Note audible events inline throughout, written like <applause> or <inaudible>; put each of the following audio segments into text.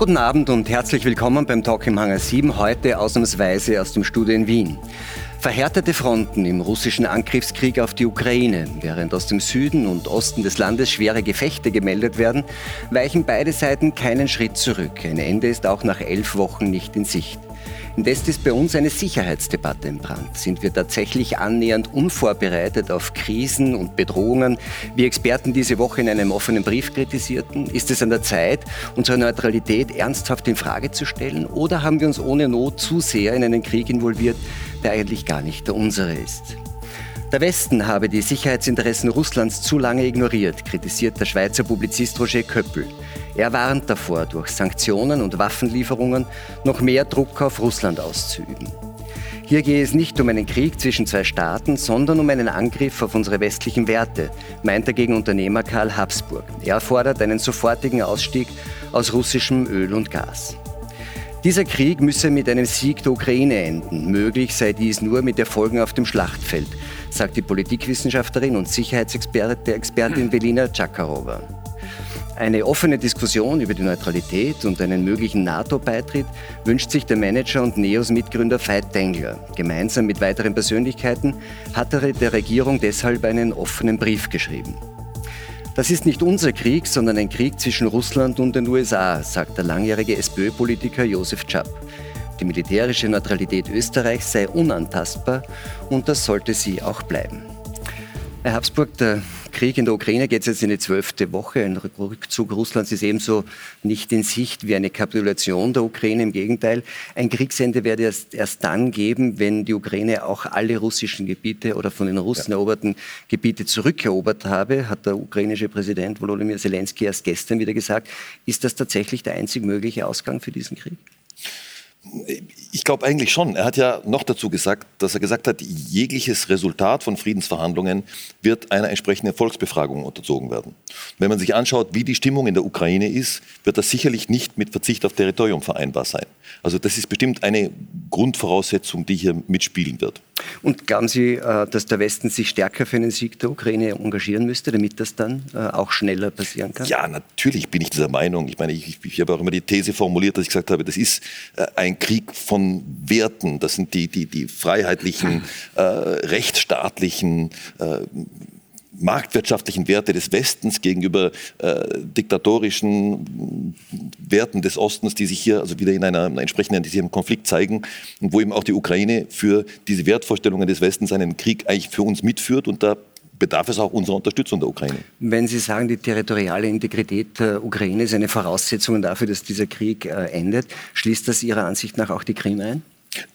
Guten Abend und herzlich willkommen beim Talk im Hangar 7, heute ausnahmsweise aus dem Studio in Wien. Verhärtete Fronten im russischen Angriffskrieg auf die Ukraine. Während aus dem Süden und Osten des Landes schwere Gefechte gemeldet werden, weichen beide Seiten keinen Schritt zurück. Ein Ende ist auch nach elf Wochen nicht in Sicht. Indes ist bei uns eine Sicherheitsdebatte im Brand. Sind wir tatsächlich annähernd unvorbereitet auf Krisen und Bedrohungen, wie Experten diese Woche in einem offenen Brief kritisierten? Ist es an der Zeit, unsere Neutralität ernsthaft in Frage zu stellen? Oder haben wir uns ohne Not zu sehr in einen Krieg involviert, der eigentlich gar nicht der unsere ist? Der Westen habe die Sicherheitsinteressen Russlands zu lange ignoriert, kritisiert der Schweizer Publizist Roger Köppel. Er warnt davor, durch Sanktionen und Waffenlieferungen noch mehr Druck auf Russland auszuüben. Hier gehe es nicht um einen Krieg zwischen zwei Staaten, sondern um einen Angriff auf unsere westlichen Werte, meint der Gegenunternehmer Karl Habsburg. Er fordert einen sofortigen Ausstieg aus russischem Öl und Gas. Dieser Krieg müsse mit einem Sieg der Ukraine enden. Möglich sei dies nur mit Erfolgen auf dem Schlachtfeld, sagt die Politikwissenschaftlerin und Sicherheitsexpertin Belina Czakarova. Eine offene Diskussion über die Neutralität und einen möglichen NATO-Beitritt wünscht sich der Manager und NEOS-Mitgründer Veit Dengler. Gemeinsam mit weiteren Persönlichkeiten hat er der Regierung deshalb einen offenen Brief geschrieben. Das ist nicht unser Krieg, sondern ein Krieg zwischen Russland und den USA, sagt der langjährige SPÖ-Politiker Josef Czap. Die militärische Neutralität Österreichs sei unantastbar und das sollte sie auch bleiben. Herr Habsburg, der Krieg in der Ukraine geht jetzt in die zwölfte Woche. Ein Rückzug Russlands ist ebenso nicht in Sicht wie eine Kapitulation der Ukraine. Im Gegenteil, ein Kriegsende werde es erst dann geben, wenn die Ukraine auch alle russischen Gebiete oder von den Russen ja. eroberten Gebiete zurückerobert habe, hat der ukrainische Präsident Volodymyr Zelensky erst gestern wieder gesagt. Ist das tatsächlich der einzig mögliche Ausgang für diesen Krieg? Ich glaube eigentlich schon. Er hat ja noch dazu gesagt, dass er gesagt hat, jegliches Resultat von Friedensverhandlungen wird einer entsprechenden Volksbefragung unterzogen werden. Wenn man sich anschaut, wie die Stimmung in der Ukraine ist, wird das sicherlich nicht mit Verzicht auf Territorium vereinbar sein. Also das ist bestimmt eine Grundvoraussetzung, die hier mitspielen wird. Und glauben Sie, äh, dass der Westen sich stärker für einen Sieg der Ukraine engagieren müsste, damit das dann äh, auch schneller passieren kann? Ja, natürlich bin ich dieser Meinung. Ich meine, ich, ich habe auch immer die These formuliert, dass ich gesagt habe, das ist äh, ein Krieg von Werten. Das sind die, die, die freiheitlichen, <laughs> äh, rechtsstaatlichen äh, marktwirtschaftlichen Werte des Westens gegenüber äh, diktatorischen Werten des Ostens, die sich hier also wieder in einer, entsprechenden diesem Konflikt zeigen und wo eben auch die Ukraine für diese Wertvorstellungen des Westens einen Krieg eigentlich für uns mitführt und da bedarf es auch unserer Unterstützung der Ukraine. Wenn Sie sagen, die territoriale Integrität der Ukraine ist eine Voraussetzung dafür, dass dieser Krieg äh, endet, schließt das Ihrer Ansicht nach auch die Krim ein?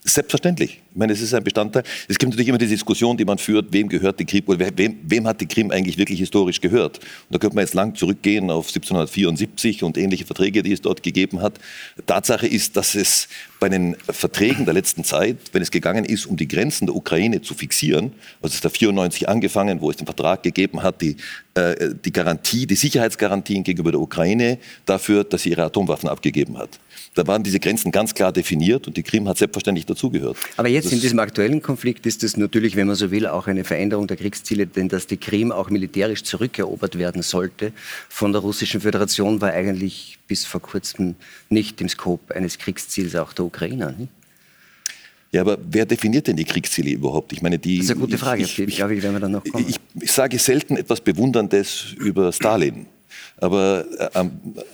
Selbstverständlich. Ich meine, es ist ein Bestandteil. Es gibt natürlich immer die Diskussion, die man führt, wem gehört die Krim oder wem, wem hat die Krim eigentlich wirklich historisch gehört? Und da könnte man jetzt lang zurückgehen auf 1774 und ähnliche Verträge, die es dort gegeben hat. Tatsache ist, dass es bei den Verträgen der letzten Zeit, wenn es gegangen ist, um die Grenzen der Ukraine zu fixieren, also es ist da 94 angefangen, wo es den Vertrag gegeben hat, die, äh, die Garantie, die Sicherheitsgarantien gegenüber der Ukraine dafür, dass sie ihre Atomwaffen abgegeben hat. Da waren diese Grenzen ganz klar definiert und die Krim hat selbstverständlich dazugehört. Aber jetzt das in diesem aktuellen Konflikt ist es natürlich, wenn man so will, auch eine Veränderung der Kriegsziele, denn dass die Krim auch militärisch zurückerobert werden sollte von der Russischen Föderation, war eigentlich bis vor kurzem nicht im Skop eines Kriegsziels auch der Ukrainer. Nicht? Ja, aber wer definiert denn die Kriegsziele überhaupt? Ich meine, die. Das ist eine gute Frage, ich, ich, glaube ich, werden wir dann noch kommen. Ich, ich sage selten etwas Bewunderndes über Stalin. Aber äh,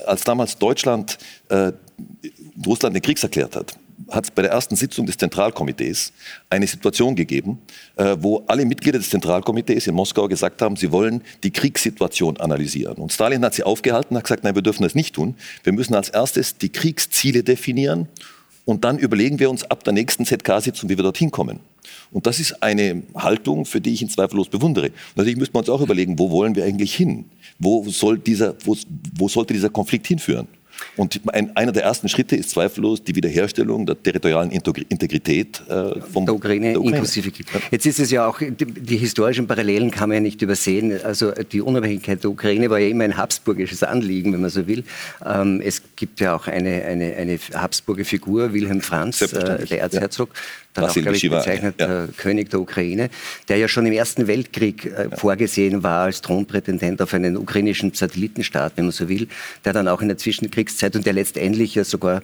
als damals Deutschland äh, Russland den Krieg erklärt hat, hat es bei der ersten Sitzung des Zentralkomitees eine Situation gegeben, äh, wo alle Mitglieder des Zentralkomitees in Moskau gesagt haben, sie wollen die Kriegssituation analysieren. Und Stalin hat sie aufgehalten, hat gesagt, nein, wir dürfen das nicht tun. Wir müssen als erstes die Kriegsziele definieren und dann überlegen wir uns ab der nächsten ZK-Sitzung, wie wir dorthin kommen. Und das ist eine Haltung, für die ich ihn zweifellos bewundere. Und natürlich müssen wir uns auch überlegen, wo wollen wir eigentlich hin? Wo, soll dieser, wo, wo sollte dieser Konflikt hinführen? Und ein, einer der ersten Schritte ist zweifellos die Wiederherstellung der territorialen Integrität äh, vom, der, Ukraine, der Ukraine. inklusive Krieg. Jetzt ist es ja auch, die, die, historischen Parallelen kann man ja nicht übersehen. Also die Unabhängigkeit der Ukraine war ja immer ein habsburgisches Anliegen, wenn man so will. Ähm, es gibt ja auch eine, eine, eine Habsburger Figur, Wilhelm Franz, äh, der Erzherzog, ja dann auch, glaube ich, bezeichnet ja. König der Ukraine, der ja schon im Ersten Weltkrieg äh, ja. vorgesehen war als Thronprätendent auf einen ukrainischen Satellitenstaat, wenn man so will, der dann auch in der Zwischenkriegszeit Nachkriegszeit und der letztendlich ja sogar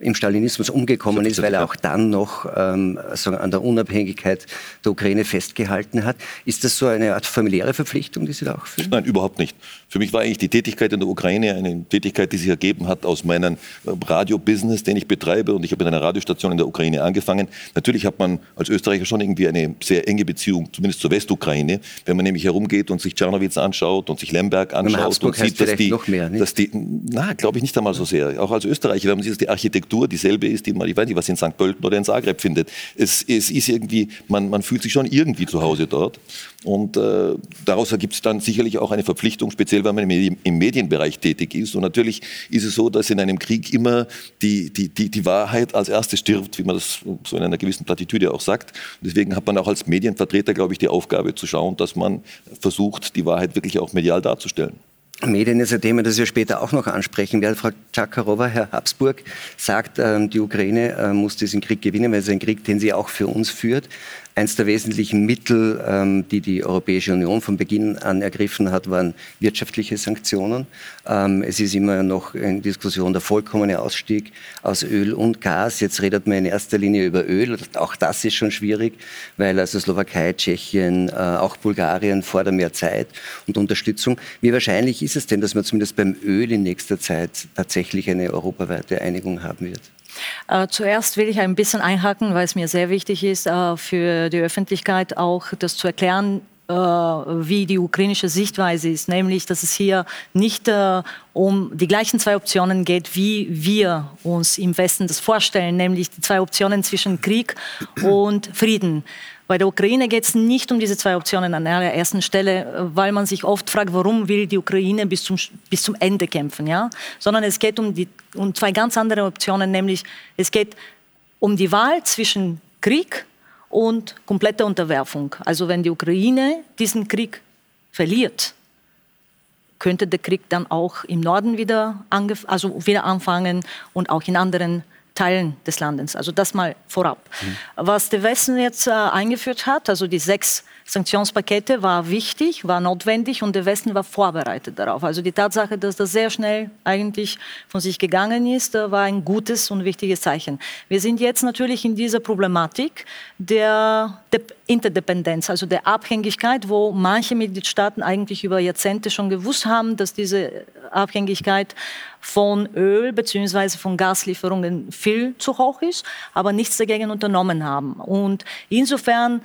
im Stalinismus umgekommen ist, weil er auch dann noch ähm, also an der Unabhängigkeit der Ukraine festgehalten hat. Ist das so eine Art familiäre Verpflichtung, die Sie da auch fühlen? Nein, überhaupt nicht. Für mich war eigentlich die Tätigkeit in der Ukraine eine Tätigkeit, die sich ergeben hat aus meinem Radio-Business, den ich betreibe. Und ich habe in einer Radiostation in der Ukraine angefangen. Natürlich hat man als Österreicher schon irgendwie eine sehr enge Beziehung, zumindest zur Westukraine. Wenn man nämlich herumgeht und sich Czernowitz anschaut und sich Lemberg anschaut und sieht, dass die, mehr, dass die, na, glaube ich nicht einmal so sehr. Auch als Österreicher, wenn man sieht, dass die Architektur dieselbe ist, die man, ich weiß nicht, was in St. Pölten oder in Zagreb findet. Es, es ist irgendwie, man, man fühlt sich schon irgendwie zu Hause dort. Und äh, daraus ergibt es dann sicherlich auch eine Verpflichtung, speziell weil man im, im, Medienbereich tätig ist. Und natürlich ist es so, dass in einem Krieg immer die, die, die, die Wahrheit als erste stirbt, wie man das so in einer gewissen Plattitüde auch sagt. Und deswegen hat man auch als Medienvertreter, glaube ich, die Aufgabe zu schauen, dass man versucht, die Wahrheit wirklich auch medial darzustellen. Medien ist ein Thema, das wir später auch noch ansprechen werden. Frau Tschakarova, Herr Habsburg sagt, ähm, die Ukraine äh, muss diesen Krieg gewinnen, weil es ein Krieg, den sie auch für uns führt. Eins der wesentlichen Mittel, ähm, die die Europäische Union von Beginn an ergriffen hat, waren wirtschaftliche Sanktionen. Ähm, es ist immer noch in Diskussion der vollkommene Ausstieg aus Öl und Gas. Jetzt redet man in erster Linie über Öl. Auch das ist schon schwierig, weil also Slowakei, Tschechien, äh, auch Bulgarien fordern mehr Zeit und Unterstützung. Wie wahrscheinlich ist es denn, dass man zumindest beim Öl in nächster Zeit tatsächlich eine europaweite Einigung haben wird? Äh, zuerst will ich ein bisschen einhaken, weil es mir sehr wichtig ist, äh, für die Öffentlichkeit auch das zu erklären, äh, wie die ukrainische Sichtweise ist, nämlich, dass es hier nicht äh, um die gleichen zwei Optionen geht, wie wir uns im Westen das vorstellen, nämlich die zwei Optionen zwischen Krieg und Frieden. Bei der Ukraine geht es nicht um diese zwei Optionen an der ersten Stelle, weil man sich oft fragt, warum will die Ukraine bis zum, bis zum Ende kämpfen, ja? Sondern es geht um, die, um zwei ganz andere Optionen, nämlich es geht um die Wahl zwischen Krieg und komplette Unterwerfung. Also wenn die Ukraine diesen Krieg verliert, könnte der Krieg dann auch im Norden wieder, also wieder anfangen und auch in anderen Teilen des Landes. Also das mal vorab. Mhm. Was der Westen jetzt äh, eingeführt hat, also die sechs Sanktionspakete war wichtig, war notwendig und der Westen war vorbereitet darauf. Also die Tatsache, dass das sehr schnell eigentlich von sich gegangen ist, äh, war ein gutes und wichtiges Zeichen. Wir sind jetzt natürlich in dieser Problematik der, der Interdependenz, also der Abhängigkeit, wo manche Mitgliedstaaten eigentlich über Jahrzehnte schon gewusst haben, dass diese Abhängigkeit von Öl bzw. von Gaslieferungen viel zu hoch ist, aber nichts dagegen unternommen haben. Und insofern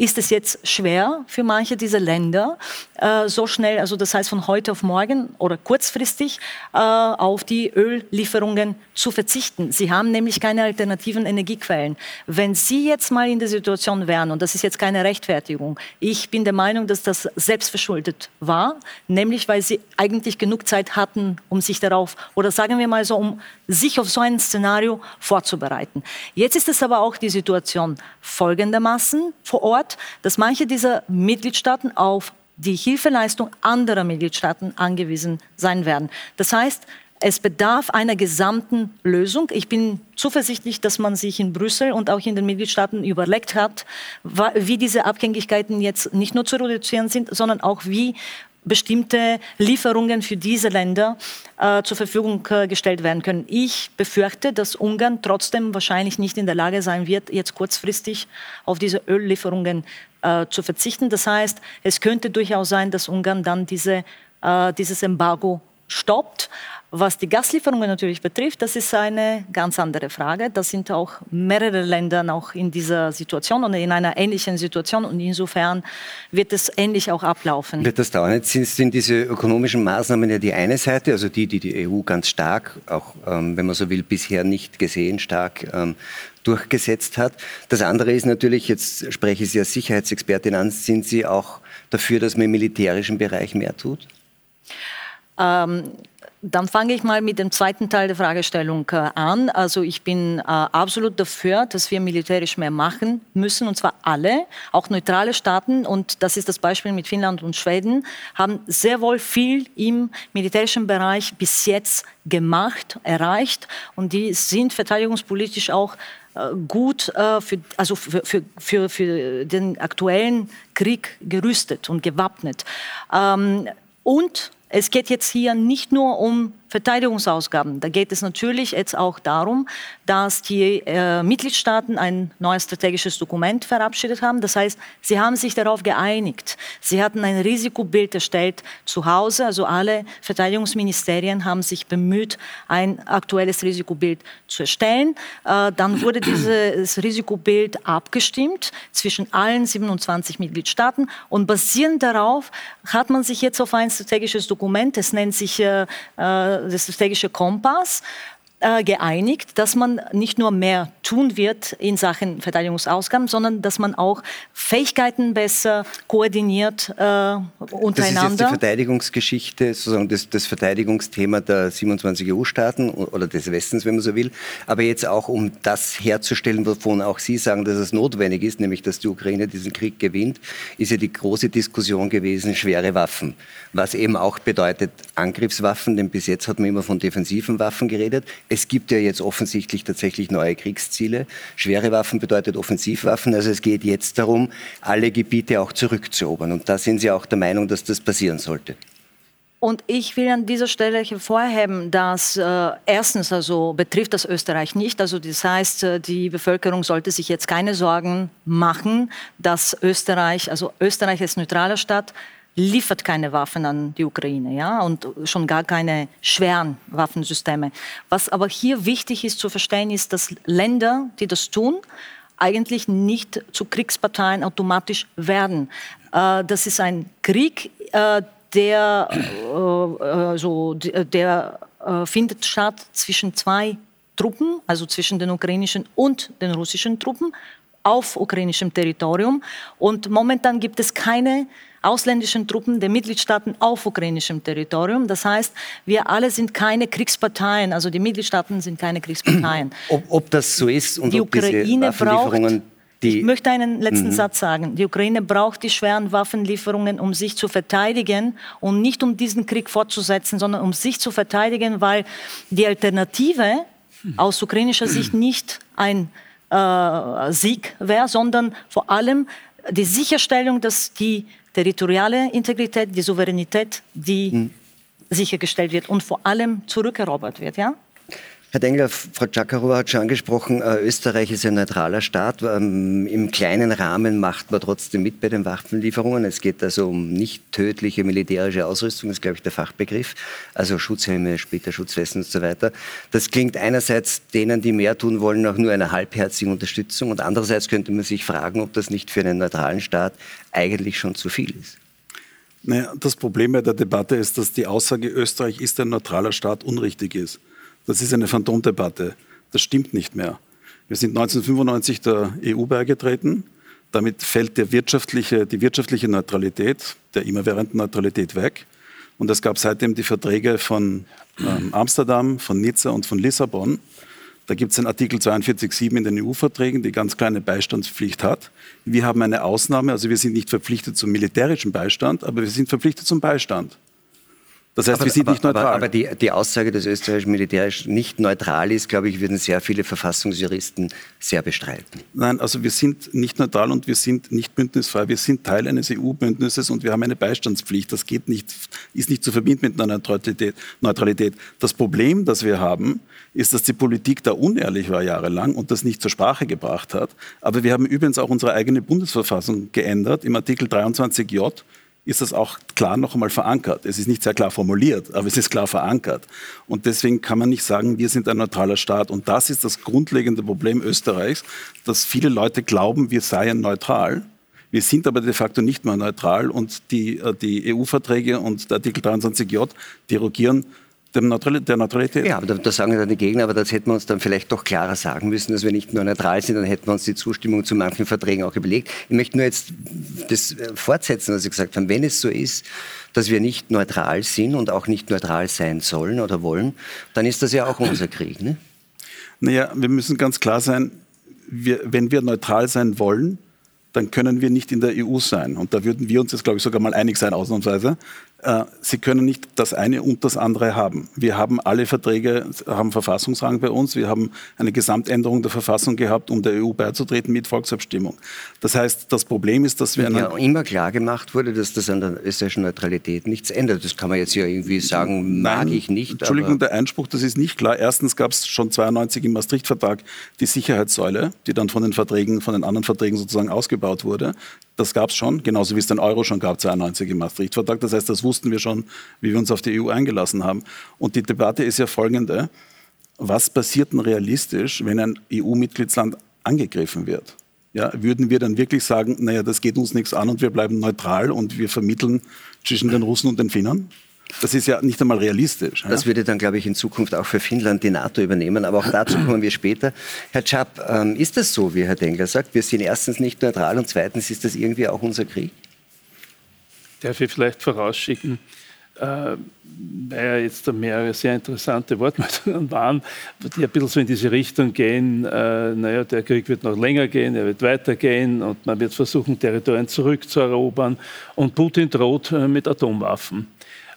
ist es jetzt schwer für manche dieser Länder, äh, so schnell, also das heißt von heute auf morgen oder kurzfristig, äh, auf die Öllieferungen zu verzichten. Sie haben nämlich keine alternativen Energiequellen. Wenn Sie jetzt mal in der Situation wären, und das ist jetzt keine Rechtfertigung, ich bin der Meinung, dass das selbstverschuldet war, nämlich weil Sie eigentlich genug Zeit hatten, um sich darauf, oder sagen wir mal so, um sich auf so ein Szenario vorzubereiten. Jetzt ist es aber auch die Situation folgendermaßen vor Ort dass manche dieser Mitgliedstaaten auf die Hilfeleistung anderer Mitgliedstaaten angewiesen sein werden. Das heißt, es bedarf einer gesamten Lösung. Ich bin zuversichtlich, dass man sich in Brüssel und auch in den Mitgliedstaaten überlegt hat, wie diese Abhängigkeiten jetzt nicht nur zu reduzieren sind, sondern auch wie bestimmte Lieferungen für diese Länder äh, zur Verfügung äh, gestellt werden können. Ich befürchte, dass Ungarn trotzdem wahrscheinlich nicht in der Lage sein wird, jetzt kurzfristig auf diese Öllieferungen äh, zu verzichten. Das heißt, es könnte durchaus sein, dass Ungarn dann diese, äh, dieses Embargo stoppt. Was die Gaslieferungen natürlich betrifft, das ist eine ganz andere Frage. Da sind auch mehrere Länder noch in dieser Situation und in einer ähnlichen Situation und insofern wird es ähnlich auch ablaufen. Wird das dauern? Jetzt sind, diese ökonomischen Maßnahmen ja die eine Seite, also die, die die EU ganz stark, auch ähm, wenn man so will, bisher nicht gesehen, stark ähm, durchgesetzt hat. Das andere ist natürlich, jetzt spreche ich Sie als Sicherheitsexpertin an, sind Sie auch dafür, dass man im militärischen Bereich mehr tut? Ähm, dann fange ich mal mit dem zweiten Teil der Fragestellung äh, an. Also ich bin äh, absolut dafür, dass wir militärisch mehr machen müssen, und zwar alle, auch neutrale Staaten, und das ist das Beispiel mit Finnland und Schweden, haben sehr wohl viel im militärischen Bereich bis jetzt gemacht, erreicht, und die sind verteidigungspolitisch auch gut äh, für, also für, für, für, für den aktuellen Krieg gerüstet und gewappnet. Ähm, und es geht jetzt hier nicht nur um Verteidigungsausgaben. Da geht es natürlich jetzt auch darum, dass die äh, Mitgliedstaaten ein neues strategisches Dokument verabschiedet haben. Das heißt, sie haben sich darauf geeinigt. Sie hatten ein Risikobild erstellt zu Hause. Also alle Verteidigungsministerien haben sich bemüht, ein aktuelles Risikobild zu erstellen. Äh, dann wurde dieses Risikobild abgestimmt zwischen allen 27 Mitgliedstaaten und basierend darauf hat man sich jetzt auf ein strategisches Dokument, es nennt sich äh, äh der strategische Kompass äh, geeinigt, dass man nicht nur mehr tun wird in Sachen Verteidigungsausgaben, sondern dass man auch Fähigkeiten besser koordiniert äh, untereinander. Das ist jetzt die Verteidigungsgeschichte, sozusagen das, das Verteidigungsthema der 27 EU-Staaten oder des Westens, wenn man so will. Aber jetzt auch, um das herzustellen, wovon auch Sie sagen, dass es notwendig ist, nämlich dass die Ukraine diesen Krieg gewinnt, ist ja die große Diskussion gewesen, schwere Waffen. Was eben auch bedeutet Angriffswaffen, denn bis jetzt hat man immer von defensiven Waffen geredet. Es gibt ja jetzt offensichtlich tatsächlich neue Kriegsziele. Schwere Waffen bedeutet Offensivwaffen. Also es geht jetzt darum, alle Gebiete auch zurückzuerobern. Und da sind Sie auch der Meinung, dass das passieren sollte. Und ich will an dieser Stelle hervorheben, dass äh, erstens also betrifft das Österreich nicht. Also das heißt, äh, die Bevölkerung sollte sich jetzt keine Sorgen machen, dass Österreich, also Österreich als neutraler Staat, liefert keine Waffen an die Ukraine, ja, und schon gar keine schweren Waffensysteme. Was aber hier wichtig ist zu verstehen, ist, dass Länder, die das tun, eigentlich nicht zu Kriegsparteien automatisch werden. Äh, das ist ein Krieg, äh, der, äh, so, der findet statt zwischen zwei Truppen, also zwischen den ukrainischen und den russischen Truppen auf ukrainischem Territorium. Und momentan gibt es keine ausländischen Truppen der Mitgliedstaaten auf ukrainischem Territorium. Das heißt, wir alle sind keine Kriegsparteien, also die Mitgliedstaaten sind keine Kriegsparteien. <clears throat> Ob, ob das so ist und die ob Ukraine braucht, ich möchte einen letzten mhm. Satz sagen. Die Ukraine braucht die schweren Waffenlieferungen, um sich zu verteidigen und nicht um diesen Krieg fortzusetzen, sondern um sich zu verteidigen, weil die Alternative aus ukrainischer Sicht nicht ein äh, Sieg wäre, sondern vor allem die Sicherstellung, dass die territoriale Integrität, die Souveränität, die hm. sichergestellt wird und vor allem zurückerobert wird. Ja? Herr Dengler, Frau Czakarowa hat schon angesprochen, äh, Österreich ist ein neutraler Staat. Ähm, Im kleinen Rahmen macht man trotzdem mit bei den Waffenlieferungen. Es geht also um nicht tödliche militärische Ausrüstung, das ist, glaube ich, der Fachbegriff. Also Schutzhelme, später Schutzwesten und so weiter. Das klingt einerseits denen, die mehr tun wollen, nach nur einer halbherzigen Unterstützung. Und andererseits könnte man sich fragen, ob das nicht für einen neutralen Staat eigentlich schon zu viel ist. Naja, das Problem bei der Debatte ist, dass die Aussage, Österreich ist ein neutraler Staat, unrichtig ist. Das ist eine Phantomdebatte. Das stimmt nicht mehr. Wir sind 1995 der EU beigetreten. Damit fällt wirtschaftliche, die wirtschaftliche Neutralität, der immerwährenden Neutralität weg. Und es gab seitdem die Verträge von ähm, Amsterdam, von Nizza und von Lissabon. Da gibt es einen Artikel 42.7 in den EU-Verträgen, die ganz kleine Beistandspflicht hat. Wir haben eine Ausnahme, also wir sind nicht verpflichtet zum militärischen Beistand, aber wir sind verpflichtet zum Beistand. Das heißt, aber, wir sind aber, nicht neutral. Aber, aber die, die, Aussage, dass Österreich militärisch nicht neutral ist, glaube ich, würden sehr viele Verfassungsjuristen sehr bestreiten. Nein, also wir sind nicht neutral und wir sind nicht bündnisfrei. Wir sind Teil eines EU-Bündnisses und wir haben eine Beistandspflicht. Das geht nicht, ist nicht zu verbinden mit einer Neutralität. Neutralität. Das Problem, das wir haben, ist, dass die Politik da unehrlich war jahrelang und das nicht zur Sprache gebracht hat. Aber wir haben übrigens auch unsere eigene Bundesverfassung geändert im Artikel 23j ist das auch klar noch einmal verankert. Es ist nicht sehr klar formuliert, aber es ist klar verankert. Und deswegen kann man nicht sagen, wir sind ein neutraler Staat. Und das ist das grundlegende Problem Österreichs, dass viele Leute glauben, wir seien neutral. Wir sind aber de facto nicht mehr neutral und die, äh, die EU-Verträge und der Artikel 23j derogieren der Neutralität. Ja, aber da, da, sagen dann die Gegner, aber das hätten wir uns dann vielleicht doch klarer sagen müssen, dass wir nicht nur neutral sind, dann hätten wir uns die Zustimmung zu manchen Verträgen auch überlegt. Ich möchte nur jetzt das äh, fortsetzen, was Sie gesagt haben. Wenn es so ist, dass wir nicht neutral sind und auch nicht neutral sein sollen oder wollen, dann ist das ja auch unser Krieg. Ne? Naja, wir müssen ganz klar sein, wir, wenn wir neutral sein wollen, dann können wir nicht in der EU sein. Und da würden wir uns jetzt, glaube ich, sogar mal einig sein, ausnahmsweise. Äh, Sie können nicht das eine und das andere haben. Wir haben alle Verträge, haben Verfassungsrang bei uns. Wir haben eine Gesamtänderung der Verfassung gehabt, um der EU beizutreten mit Volksabstimmung. Das heißt, das Problem ist, dass wir... Ja, immer klar gemacht wurde, dass das an der österreichischen Neutralität nichts ändert. Das kann man jetzt ja irgendwie sagen, mag Nein, ich nicht. Entschuldigung, der Einspruch, das ist nicht klar. Erstens gab es schon 92 im Maastricht-Vertrag die Sicherheitssäule, die dann von den Verträgen, von den anderen Verträgen sozusagen ausgebaut wurde. Das gab es schon, genauso wie es den Euro schon gab, 92 im Maastricht-Vertrag. Das heißt, das wussten wir schon, wie wir uns auf die EU eingelassen haben. Und die Debatte ist ja folgende. Was passiert denn realistisch, wenn ein EU-Mitgliedsland angegriffen wird? Ja, würden wir dann wirklich sagen, naja, das geht uns nichts an und wir bleiben neutral und wir vermitteln zwischen den Russen und den Finnern? Das ist ja nicht einmal realistisch. Das würde dann, glaube ich, in Zukunft auch für Finnland die NATO übernehmen. Aber auch dazu <clears throat> kommen wir später. Herr Czap, ähm, ist das so, wie Herr Dengler sagt? Wir sind erstens nicht neutral und zweitens ist das irgendwie auch unser Krieg? Darf ich vielleicht vorausschicken, äh, weil ja jetzt da mehrere sehr interessante Wortmeldungen <laughs> waren, die ein bisschen so in diese Richtung gehen, äh, naja, der Krieg wird noch länger gehen, er wird weitergehen und man wird versuchen, Territorien zurückzuerobern und Putin droht äh, mit Atomwaffen.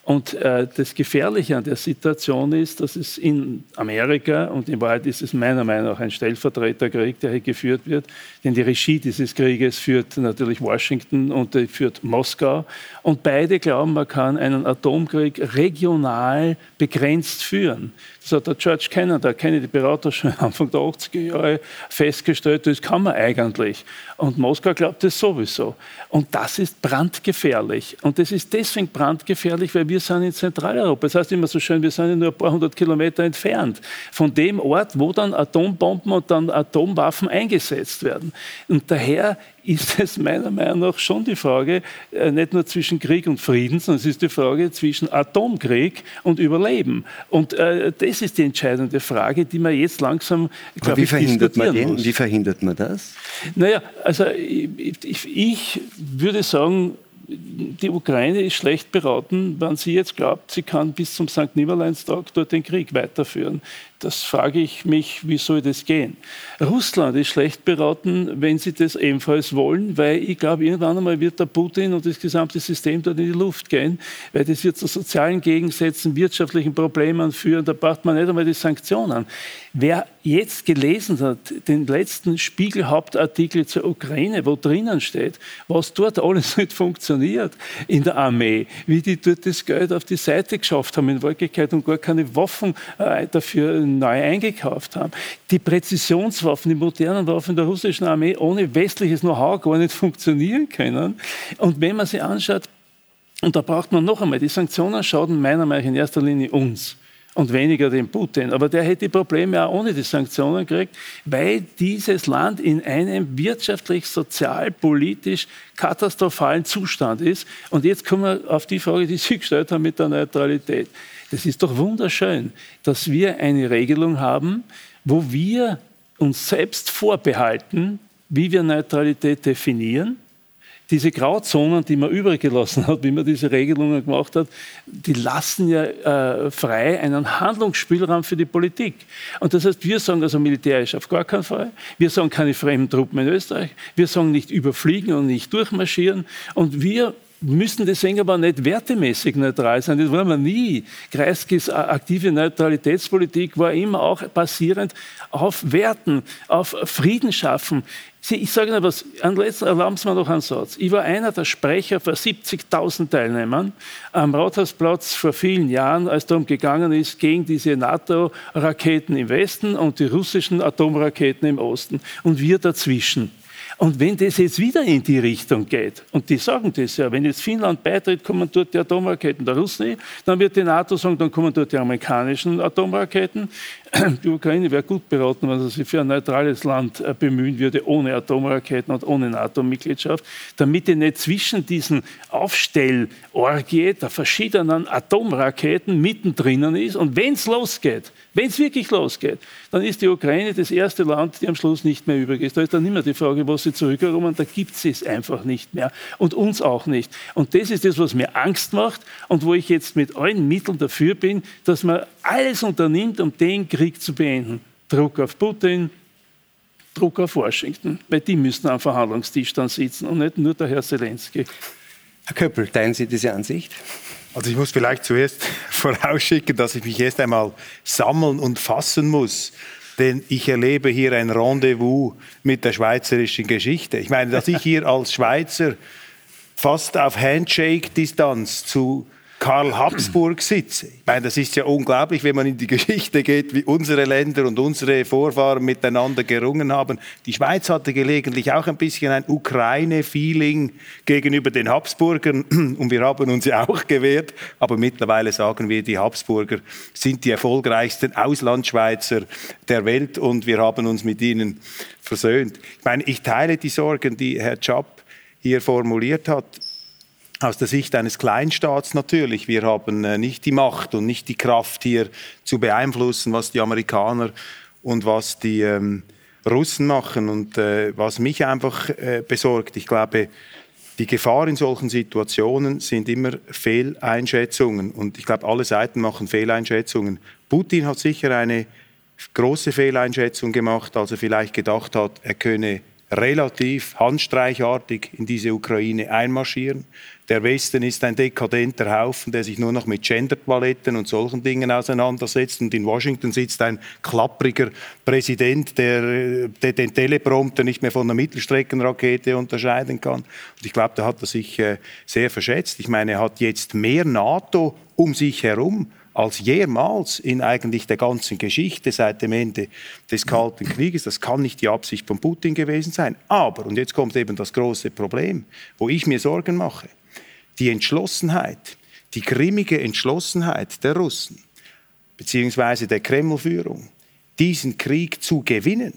Und äh, das Gefährliche an der Situation ist, dass es in Amerika, und in Wahrheit ist es meiner Meinung nach ein Stellvertreterkrieg, der hier geführt wird, denn die Regie dieses Krieges führt natürlich Washington und äh, führt Moskau. Und beide glauben, man kann einen Atomkrieg regional begrenzt führen. Das hat der George Kennan, der Kennedy-Berater <laughs> schon Anfang der 80er Jahre festgestellt, das kann man eigentlich. Und Moskau glaubt das sowieso. Und das ist brandgefährlich. Und das ist deswegen brandgefährlich, weil wir sind in Zentraleuropa. Das heißt immer so schön, wir sind nur ein paar hundert Kilometer entfernt von dem Ort, wo dann Atombomben und dann Atomwaffen eingesetzt werden. Und daher ist <laughs> es meiner Meinung nach schon die Frage, äh, nicht nur zwischen Krieg und Frieden, sondern es ist die Frage zwischen Atomkrieg und Überleben. Und äh, das ist die entscheidende Frage, die man jetzt langsam, glaube ich, verhindert man den? Muss. Wie verhindert man das? Naja, also ich, ich, ich würde sagen, die Ukraine ist schlecht beraten, wenn sie jetzt glaubt, sie kann bis zum St. Nimmerleinstag dort den Krieg weiterführen. Das frage ich mich, wie soll das gehen? Russland ist schlecht beraten, wenn sie das ebenfalls wollen, weil ich glaube, irgendwann einmal wird der Putin und das gesamte System dort in die Luft gehen, weil das wird zu sozialen Gegensätzen, wirtschaftlichen Problemen führen. Da braucht man nicht einmal die Sanktionen. Wer jetzt gelesen hat, den letzten Spiegel-Hauptartikel zur Ukraine, wo drinnen steht, was dort alles <laughs> nicht funktioniert in der Armee, wie die dort das Geld auf die Seite geschafft haben in Wirklichkeit und gar keine Waffen äh, neu eingekauft haben. Die Präzisionswaffen, die modernen Waffen der russischen Armee ohne westliches Know-how gar nicht funktionieren können. Und wenn man sie anschaut, und da braucht man noch einmal, die Sanktionen schaden meiner Meinung nach in erster Linie uns und weniger den Putin. Aber der hätte die Probleme auch ohne die Sanktionen gekriegt, weil dieses Land in einem wirtschaftlich, sozial, politisch katastrophalen Zustand ist. Und jetzt kommen wir auf die Frage, die Sie <laughs> gestellt haben mit der Neutralität. Das ist doch wunderschön, dass wir eine Regelung haben, wo wir uns selbst vorbehalten, wie wir Neutralität definieren. Diese Grauzonen, die man übrig gelassen hat, wie man diese Regelungen gemacht hat, die lassen ja äh, frei einen Handlungsspielraum für die Politik. Und das heißt, wir sagen also militärisch auf gar keinen Fall. Wir sagen keine fremden Truppen in Österreich. Wir sagen nicht überfliegen und nicht durchmarschieren. Und wir müssen deswegen aber nicht wertemäßig neutral sein. Das wollen wir nie. Kreiskis aktive Neutralitätspolitik war immer auch basierend auf Werten, auf Frieden schaffen. Ich sage Ihnen was, erlauben Sie mir noch einen Satz. Ich war einer der Sprecher vor 70.000 Teilnehmern am Rathausplatz vor vielen Jahren, als darum gegangen ist, gegen diese NATO-Raketen im Westen und die russischen Atomraketen im Osten. Und wir dazwischen. Und wenn das jetzt wieder in die Richtung geht, und die sagen das ja, wenn jetzt Finnland beitritt, kommen dort die Atomraketen der Russen, dann wird die NATO sagen, dann kommen dort die amerikanischen Atomraketen. <clears throat> Die Ukraine wäre gut beraten, wenn sie sich für ein neutrales Land äh, bemühen würde, ohne Atomraketen und ohne NATO-Mitgliedschaft, damit die nicht zwischen diesen Aufstellorgie der verschiedenen Atomraketen mittendrin ist. Und wenn es losgeht, wenn es wirklich losgeht, dann ist die Ukraine das erste Land, die am Schluss nicht mehr übrig ist. Da ist dann immer die Frage, was sie zurückerobern, da gibt es es einfach nicht mehr. Und uns auch nicht. Und das ist das, was mir Angst macht und wo ich jetzt mit allen Mitteln dafür bin, dass man alles unternimmt, um den Krieg zu beenden. Druck auf Putin, Druck auf Washington, weil die müssen am Verhandlungstisch dann sitzen und nicht nur der Herr Zelensky. Herr Köppel, teilen Sie diese Ansicht? Also ich muss vielleicht zuerst <laughs> vorausschicken, dass ich mich erst einmal sammeln und fassen muss. Denn ich erlebe hier ein Rendezvous mit der schweizerischen Geschichte. Ich meine, dass ich hier als Schweizer fast auf Handshake-Distanz zu Karl Habsburg sitze. Ich meine, das ist ja unglaublich, wenn man in die Geschichte geht, wie unsere Länder und unsere Vorfahren miteinander gerungen haben. Die Schweiz hatte gelegentlich auch ein bisschen ein Ukraine-Feeling gegenüber den Habsburgern <clears throat> und wir haben uns ja auch gewehrt. Aber mittlerweile sagen wir, die Habsburger sind die erfolgreichsten Auslandschweizer der Welt und wir haben uns mit ihnen versöhnt. Ich meine, ich teile die Sorgen, die Herr Chapp hier formuliert hat aus der Sicht eines Kleinstaats natürlich. Wir haben äh, nicht die Macht und nicht die Kraft hier zu beeinflussen, was die Amerikaner und was die ähm, Russen machen. Und äh, was mich einfach äh, besorgt, ich glaube, die Gefahr in solchen Situationen sind immer Fehleinschätzungen. Und ich glaube, alle Seiten machen Fehleinschätzungen. Putin hat sicher eine große Fehleinschätzung gemacht, als er vielleicht gedacht hat, er könne relativ handstreichartig in diese Ukraine einmarschieren. Der Westen ist ein dekadenter Haufen, der sich nur noch mit Gender-Toiletten und solchen Dingen auseinandersetzt. Und in Washington sitzt ein klappriger Präsident, der, der den Teleprompter nicht mehr von einer Mittelstreckenrakete unterscheiden kann. Und ich glaube, da hat er sich äh, sehr verschätzt. Ich meine, er hat jetzt mehr NATO um sich herum als jemals in eigentlich der ganzen Geschichte seit dem Ende des Kalten Krieges. Das kann nicht die Absicht von Putin gewesen sein. Aber, und jetzt kommt eben das große Problem, wo ich mir Sorgen mache, die Entschlossenheit, die grimmige Entschlossenheit der Russen, beziehungsweise der Kremlführung, diesen Krieg zu gewinnen,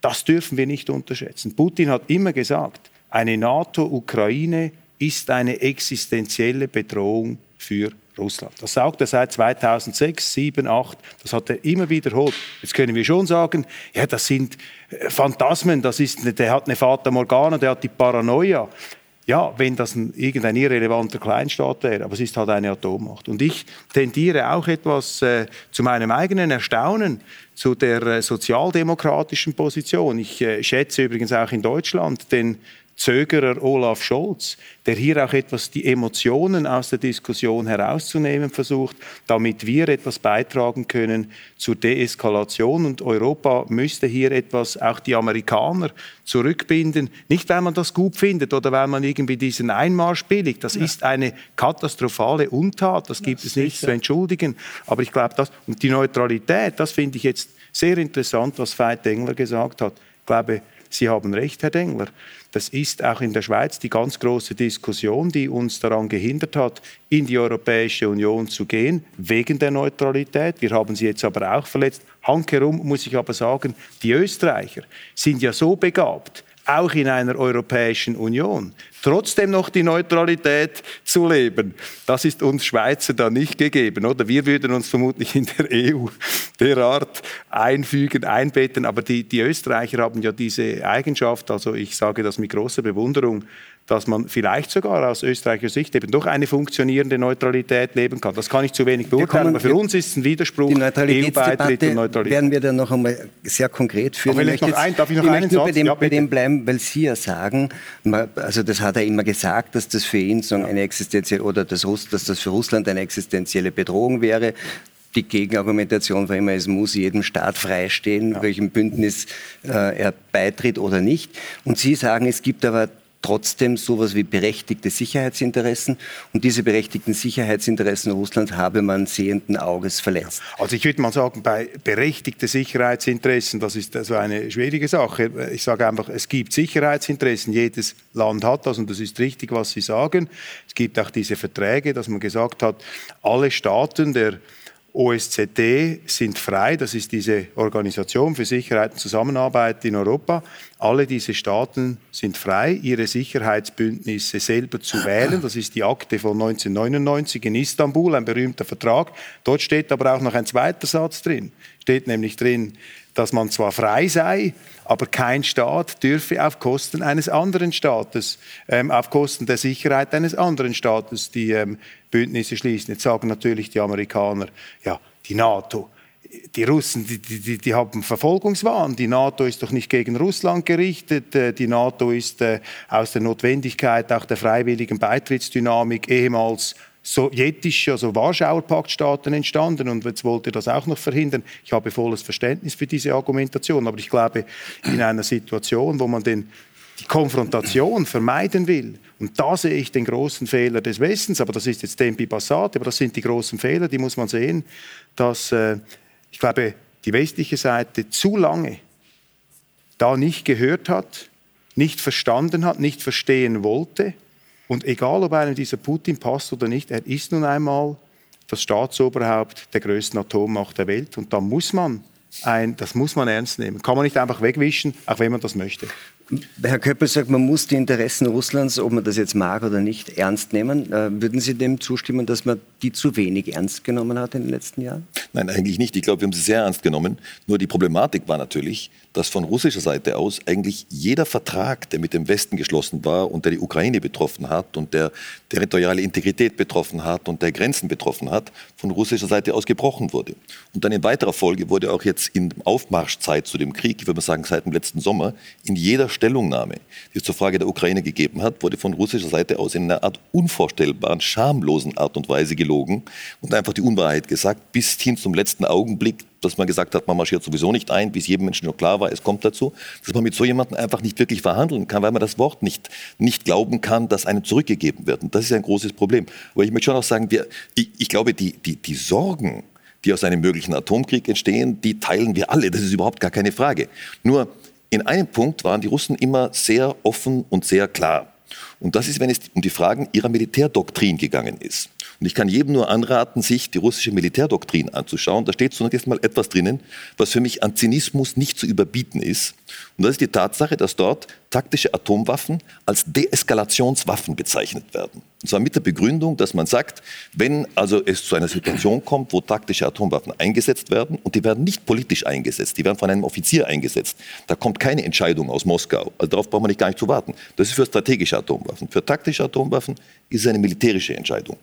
das dürfen wir nicht unterschätzen. Putin hat immer gesagt, eine NATO-Ukraine ist eine existenzielle Bedrohung für Russland. Das sagt er seit 2006, 2007, 2008. Das hat er immer wiederholt. Jetzt können wir schon sagen, ja, das sind äh, Phantasmen, das ist, der hat eine Fata Morgana, der hat die Paranoia. Ja, wenn das ein, irgendein irrelevanter Kleinstaat wäre, aber es ist halt eine Atommacht. Und ich tendiere auch etwas äh, zu meinem eigenen Erstaunen zu der äh, sozialdemokratischen Position. Ich äh, schätze übrigens auch in Deutschland den Zögerer Olaf Scholz, der hier auch etwas die Emotionen aus der Diskussion herauszunehmen versucht, damit wir etwas beitragen können zur Deeskalation. Und Europa müsste hier etwas, auch die Amerikaner, zurückbinden. Nicht, weil man das gut findet oder weil man irgendwie diesen Einmarsch billigt. Das ja. ist eine katastrophale Untat. Das gibt das es nicht zu entschuldigen. Aber ich glaube, das, und die Neutralität, das finde ich jetzt sehr interessant, was Veit Engler gesagt hat. Ich glaube, Sie haben recht, Herr Dengler. Das ist auch in der Schweiz die ganz große Diskussion, die uns daran gehindert hat, in die Europäische Union zu gehen, wegen der Neutralität. Wir haben sie jetzt aber auch verletzt. Handkerum muss ich aber sagen, die Österreicher sind ja so begabt, auch in einer Europäischen Union, trotzdem noch die Neutralität zu leben. Das ist uns Schweizer da nicht gegeben, oder? Wir würden uns vermutlich in der EU derart einfügen, einbetten, aber die, die Österreicher haben ja diese Eigenschaft, also ich sage das mit großer Bewunderung, dass man vielleicht sogar aus österreichischer Sicht eben doch eine funktionierende Neutralität leben kann. Das kann ich zu wenig beurteilen, aber für uns ist es ein Widerspruch. Die Neutralitätsdebatte EU Neutralität. werden wir dann noch einmal sehr konkret führen. Ich noch ein, darf ich noch ich einen Satz? Bei dem, ja, bei dem bleiben, weil Sie ja sagen, also das hat er immer gesagt, dass das für ihn so eine existenzielle oder das, dass das für Russland eine existenzielle Bedrohung wäre die Gegenargumentation war immer, es muss jedem Staat freistehen, ja. welchem Bündnis äh, er beitritt oder nicht. Und Sie sagen, es gibt aber trotzdem sowas wie berechtigte Sicherheitsinteressen. Und diese berechtigten Sicherheitsinteressen Russlands habe man sehenden Auges verletzt. Also ich würde mal sagen, bei berechtigten Sicherheitsinteressen, das ist also eine schwierige Sache. Ich sage einfach, es gibt Sicherheitsinteressen, jedes Land hat das und das ist richtig, was Sie sagen. Es gibt auch diese Verträge, dass man gesagt hat, alle Staaten der OSZE sind frei, das ist diese Organisation für Sicherheit und Zusammenarbeit in Europa. Alle diese Staaten sind frei, ihre Sicherheitsbündnisse selber zu wählen. Das ist die Akte von 1999 in Istanbul, ein berühmter Vertrag. Dort steht aber auch noch ein zweiter Satz drin. Steht nämlich drin, dass man zwar frei sei, aber kein Staat dürfe auf Kosten eines anderen Staates, ähm, auf Kosten der Sicherheit eines anderen Staates die ähm, Bündnisse schließen. Jetzt sagen natürlich die Amerikaner, ja, die NATO, die Russen, die, die, die, haben Verfolgungswahn. Die NATO ist doch nicht gegen Russland gerichtet. Äh, die NATO ist äh, aus der Notwendigkeit auch der freiwilligen Beitrittsdynamik ehemals sowjetische, also Warschauer Paktstaaten entstanden und jetzt wollt ihr das auch noch verhindern. Ich habe volles Verständnis für diese Argumentation, aber ich glaube, in einer Situation, wo man den, die Konfrontation vermeiden will, und da sehe ich den großen Fehler des Westens, aber das ist jetzt Tempi Passat, aber das sind die großen Fehler, die muss man sehen, dass äh, ich glaube, die westliche Seite zu lange da nicht gehört hat, nicht verstanden hat, nicht verstehen wollte. Und egal, ob einem dieser Putin passt oder nicht, er ist nun einmal das Staatsoberhaupt der größten Atommacht der Welt. Und da muss man ein, das muss man ernst nehmen. Kann man nicht einfach wegwischen, auch wenn man das möchte. Herr Köppel sagt, man muss die Interessen Russlands, ob man das jetzt mag oder nicht, ernst nehmen. Äh, würden Sie dem zustimmen, dass man die zu wenig ernst genommen hat in den letzten Jahren? Nein, eigentlich nicht. Ich glaube, wir haben sie sehr ernst genommen. Nur die Problematik war natürlich, dass von russischer Seite aus eigentlich jeder Vertrag, der mit dem Westen geschlossen war und der die Ukraine betroffen hat und der territoriale Integrität betroffen hat und der Grenzen betroffen hat, von russischer Seite aus gebrochen wurde. Und dann in weiterer Folge wurde auch jetzt in Aufmarschzeit zu dem Krieg, ich würde mal sagen seit dem letzten Sommer, in jeder Stellungnahme, die es zur Frage der Ukraine gegeben hat, wurde von russischer Seite aus in einer Art unvorstellbaren, schamlosen Art und Weise gelogen und einfach die Unwahrheit gesagt, bis hin zum letzten Augenblick dass man gesagt hat, man marschiert sowieso nicht ein, es jedem Menschen nur klar war, es kommt dazu, dass man mit so jemandem einfach nicht wirklich verhandeln kann, weil man das Wort nicht, nicht glauben kann, dass einem zurückgegeben wird. Und das ist ein großes Problem. Aber ich möchte schon auch sagen, wir, ich, ich glaube, die, die, die Sorgen, die aus einem möglichen Atomkrieg entstehen, die teilen wir alle. Das ist überhaupt gar keine Frage. Nur in einem Punkt waren die Russen immer sehr offen und sehr klar. Und das ist, wenn es um die Fragen ihrer Militärdoktrin gegangen ist. Und ich kann jedem nur anraten, sich die russische Militärdoktrin anzuschauen. Da steht zunächst mal etwas drinnen, was für mich an Zynismus nicht zu überbieten ist. Und das ist die Tatsache, dass dort taktische Atomwaffen als Deeskalationswaffen bezeichnet werden. Und zwar mit der Begründung, dass man sagt, wenn also es zu einer Situation kommt, wo taktische Atomwaffen eingesetzt werden, und die werden nicht politisch eingesetzt, die werden von einem Offizier eingesetzt, da kommt keine Entscheidung aus Moskau. Also darauf braucht man nicht gar nicht zu warten. Das ist für strategische Atomwaffen. Für taktische Atomwaffen ist es eine militärische Entscheidung.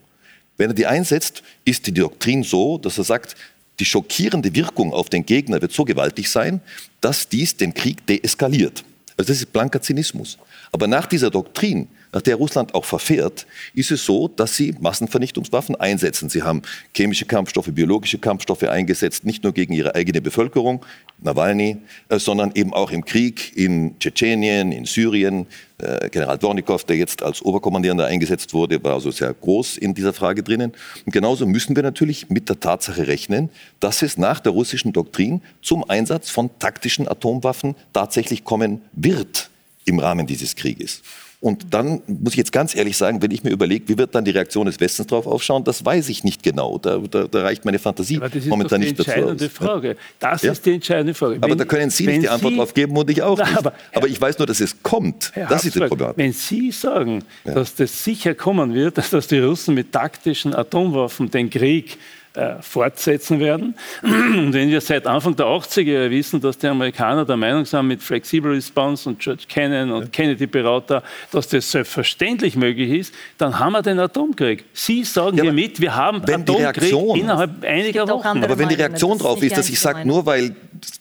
Wenn er die einsetzt, ist die Doktrin so, dass er sagt, die schockierende Wirkung auf den Gegner wird so gewaltig sein, dass dies den Krieg deeskaliert. Also das ist blanker Zynismus. Aber nach dieser Doktrin, nach der Russland auch verfährt, ist es so, dass sie Massenvernichtungswaffen einsetzen. Sie haben chemische Kampfstoffe, biologische Kampfstoffe eingesetzt, nicht nur gegen ihre eigene Bevölkerung, Nawalny, äh, sondern eben auch im Krieg in Tschetschenien, in Syrien. Äh, General Dornikow, der jetzt als Oberkommandierender eingesetzt wurde, war also sehr groß in dieser Frage drinnen. Und genauso müssen wir natürlich mit der Tatsache rechnen, dass es nach der russischen Doktrin zum Einsatz von taktischen Atomwaffen tatsächlich kommen wird im Rahmen dieses Krieges. Und dann muss ich jetzt ganz ehrlich sagen, wenn ich mir überlege, wie wird dann die Reaktion des Westens darauf aufschauen, das weiß ich nicht genau. Da, da, da reicht meine Fantasie momentan nicht dazu. Das ist die entscheidende Frage. Das ja? ist die entscheidende Frage. Wenn, aber da können Sie nicht die Antwort darauf geben und ich auch nicht. Aber, aber, ich weiß nur, dass es kommt. Herr das ist das Problem. Wenn Sie sagen, dass das sicher kommen wird, <laughs> dass die Russen mit taktischen Atomwaffen den Krieg äh, fortsetzen werden. <clears throat> Und wenn wir seit Anfang der 80er wissen, dass die Amerikaner der Meinung sind, mit Flexible Response und George Kennan und ja. Kennedy-Berater, dass das selbstverständlich möglich ist, dann haben wir den Atomkrieg. Sie sagen ja, hier mit, wir haben Atomkrieg Reaktion, innerhalb einiger Wochen. Aber wenn die Reaktion darauf ist, dass ich sage, nur weil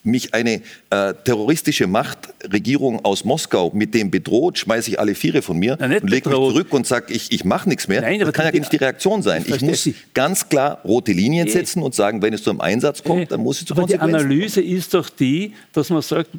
mich eine äh, terroristische Machtregierung aus Moskau mit dem bedroht, schmeiße ich alle Viere von mir Nein, und lege mich zurück und sage, ich, ich mache nichts mehr. Nein, das kann ja nicht die Reaktion sein. Ich muss ganz klar rote Linien setzen und sagen, wenn es zum Einsatz kommt, dann muss es zu Aber Die Analyse kommen. ist doch die, dass man sagt,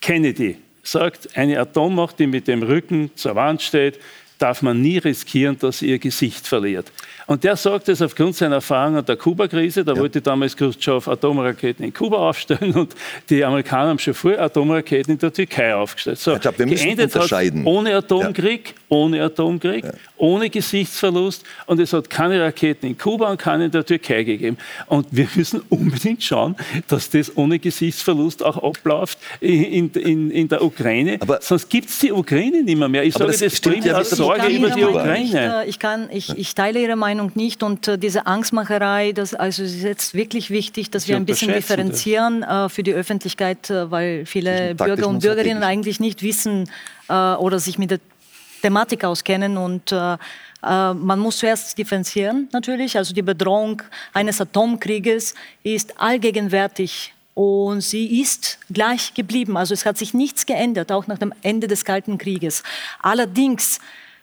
Kennedy sagt, eine Atommacht, die mit dem Rücken zur Wand steht, darf man nie riskieren, dass sie ihr Gesicht verliert. Und der sagt es aufgrund seiner Erfahrung an der Kuba-Krise. Da ja. wollte damals Khrushchev Atomraketen in Kuba aufstellen und die Amerikaner haben schon früher Atomraketen in der Türkei aufgestellt. So, ich glaube, wir müssen unterscheiden. Ohne Atomkrieg, ja. Ohne Atomkrieg, ja. ohne Gesichtsverlust und es hat keine Raketen in Kuba und keine in der Türkei gegeben. Und wir müssen unbedingt schauen, dass das ohne Gesichtsverlust auch abläuft in, in, in der Ukraine. Aber Sonst gibt es die Ukraine nicht mehr. mehr. Ich sage das, das primär ja, Sorge über die Ukraine. Ich, kann, ich, ich teile Ihre Meinung nicht. Und äh, diese Angstmacherei, das, also ist jetzt wirklich wichtig, dass Sie wir ein bisschen differenzieren äh, für die Öffentlichkeit, äh, weil viele Bürger und Bürgerinnen eigentlich nicht wissen äh, oder sich mit der Thematik auskennen und äh, äh, man muss zuerst differenzieren natürlich. Also die Bedrohung eines Atomkrieges ist allgegenwärtig und sie ist gleich geblieben. Also es hat sich nichts geändert, auch nach dem Ende des Kalten Krieges. Allerdings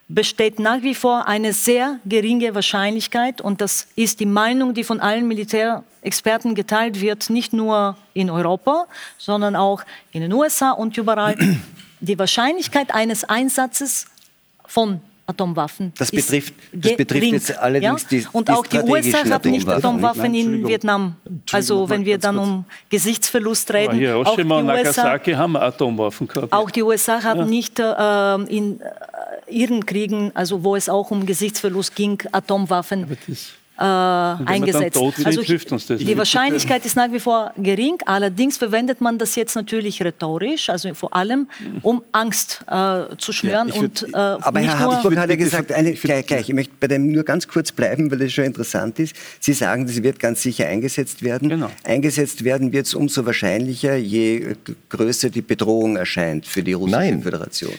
besteht nach wie vor eine sehr geringe Wahrscheinlichkeit, und das ist die Meinung, die von allen Militärexperten geteilt wird, nicht nur in Europa, sondern auch in den USA und überall. Die Wahrscheinlichkeit eines Einsatzes von Atomwaffen. Das betrifft, das betrifft jetzt allerdings ja? die, Und auch die USA hat nicht Atomwaffen. In. Vietnam. Also wenn wir dann um Gesichtsverlust reden. Aber auch, die Hiroshima und USA, Nagasaki haben Atomwaffen gehabt. auch die USA haben nicht äh, in äh, ihren Kriegen, also wo es auch um Gesichtsverlust ging, Atomwaffen äh, eingesetzt. Also das die nicht. Wahrscheinlichkeit ist nach wie vor gering. Allerdings verwendet man das jetzt natürlich rhetorisch, also vor allem, um Angst äh, zu ich würd- und äh, Aber nicht Herr Habsburg hat ja gesagt, eine, gleich, gleich, ich möchte bei dem nur ganz kurz bleiben, weil das schon interessant ist. Sie sagen, sie wird ganz sicher eingesetzt werden. Genau. Eingesetzt werden wird es umso wahrscheinlicher, je größer die Bedrohung erscheint für die russische Nein. Föderation.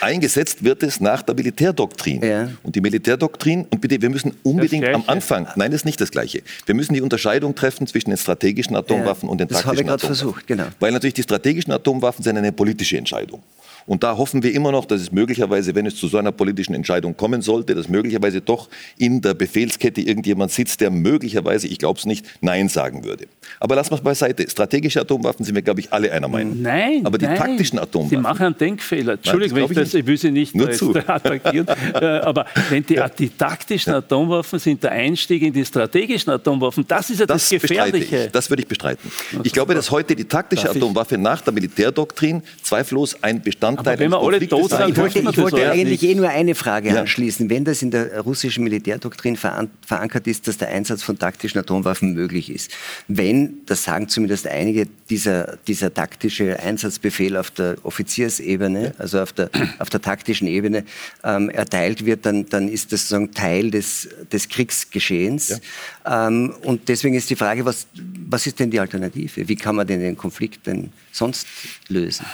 Eingesetzt wird es nach der Militärdoktrin. Ja. Und die Militärdoktrin, und bitte, wir müssen unbedingt Das am. Anfang, nein, das ist nicht das Gleiche. Wir müssen die Unterscheidung treffen zwischen den strategischen Atomwaffen Ja, und den das habe ich taktischen gerade Atomwaffen. versucht, genau. Weil natürlich die strategischen Atomwaffen sind eine politische Entscheidung. Und da hoffen wir immer noch, dass es möglicherweise, wenn es zu so einer politischen Entscheidung kommen sollte, dass möglicherweise doch in der Befehlskette irgendjemand sitzt, der möglicherweise, ich glaube es nicht, Nein sagen würde. Aber lassen wir es beiseite. Strategische Atomwaffen sind wir, glaube ich, alle einer Meinung. Nein, Aber die nein. taktischen Sie Atomwaffen. machen einen Denkfehler. Entschuldigung, wenn ich, das, ich will Sie nicht Nur da zu. <laughs> attackieren. äh, aber wenn die, die taktischen Atomwaffen sind der Einstieg in die strategischen Atomwaffen, das ist ja das, Das Gefährliche. ich. Das würde ich bestreiten. Ich glaube, dass heute die taktische Atomwaffe nach der Militärdoktrin zweifellos ein Bestandteil Aber wenn wir alle tot sind, Ich wollte, ich wollte eigentlich eh nur eine Frage Ja. anschließen. Wenn das in der russischen Militärdoktrin veran verankert ist, dass der Einsatz von taktischen Atomwaffen möglich ist, wenn, das sagen zumindest einige, dieser, dieser taktische Einsatzbefehl auf der Offiziersebene, also auf der, auf der taktischen Ebene, ähm, erteilt wird, dann, dann ist das sozusagen Teil des, des Kriegsgeschehens. Ähm, und deswegen ist die Frage, was, was ist denn die Alternative? Wie kann man denn den Konflikt denn sonst lösen?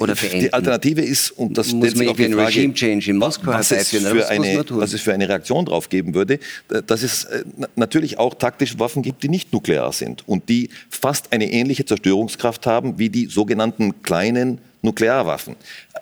Oder beenden? Die Alternative ist, und das Muss man auch die Frage, Regime-Change in Moskau was es, für eine, was es für eine Reaktion darauf geben würde, äh, dass es äh, na- natürlich auch taktische Waffen gibt, die nicht nuklear sind und die fast eine ähnliche Zerstörungskraft haben wie die sogenannten kleinen Nuklearwaffen.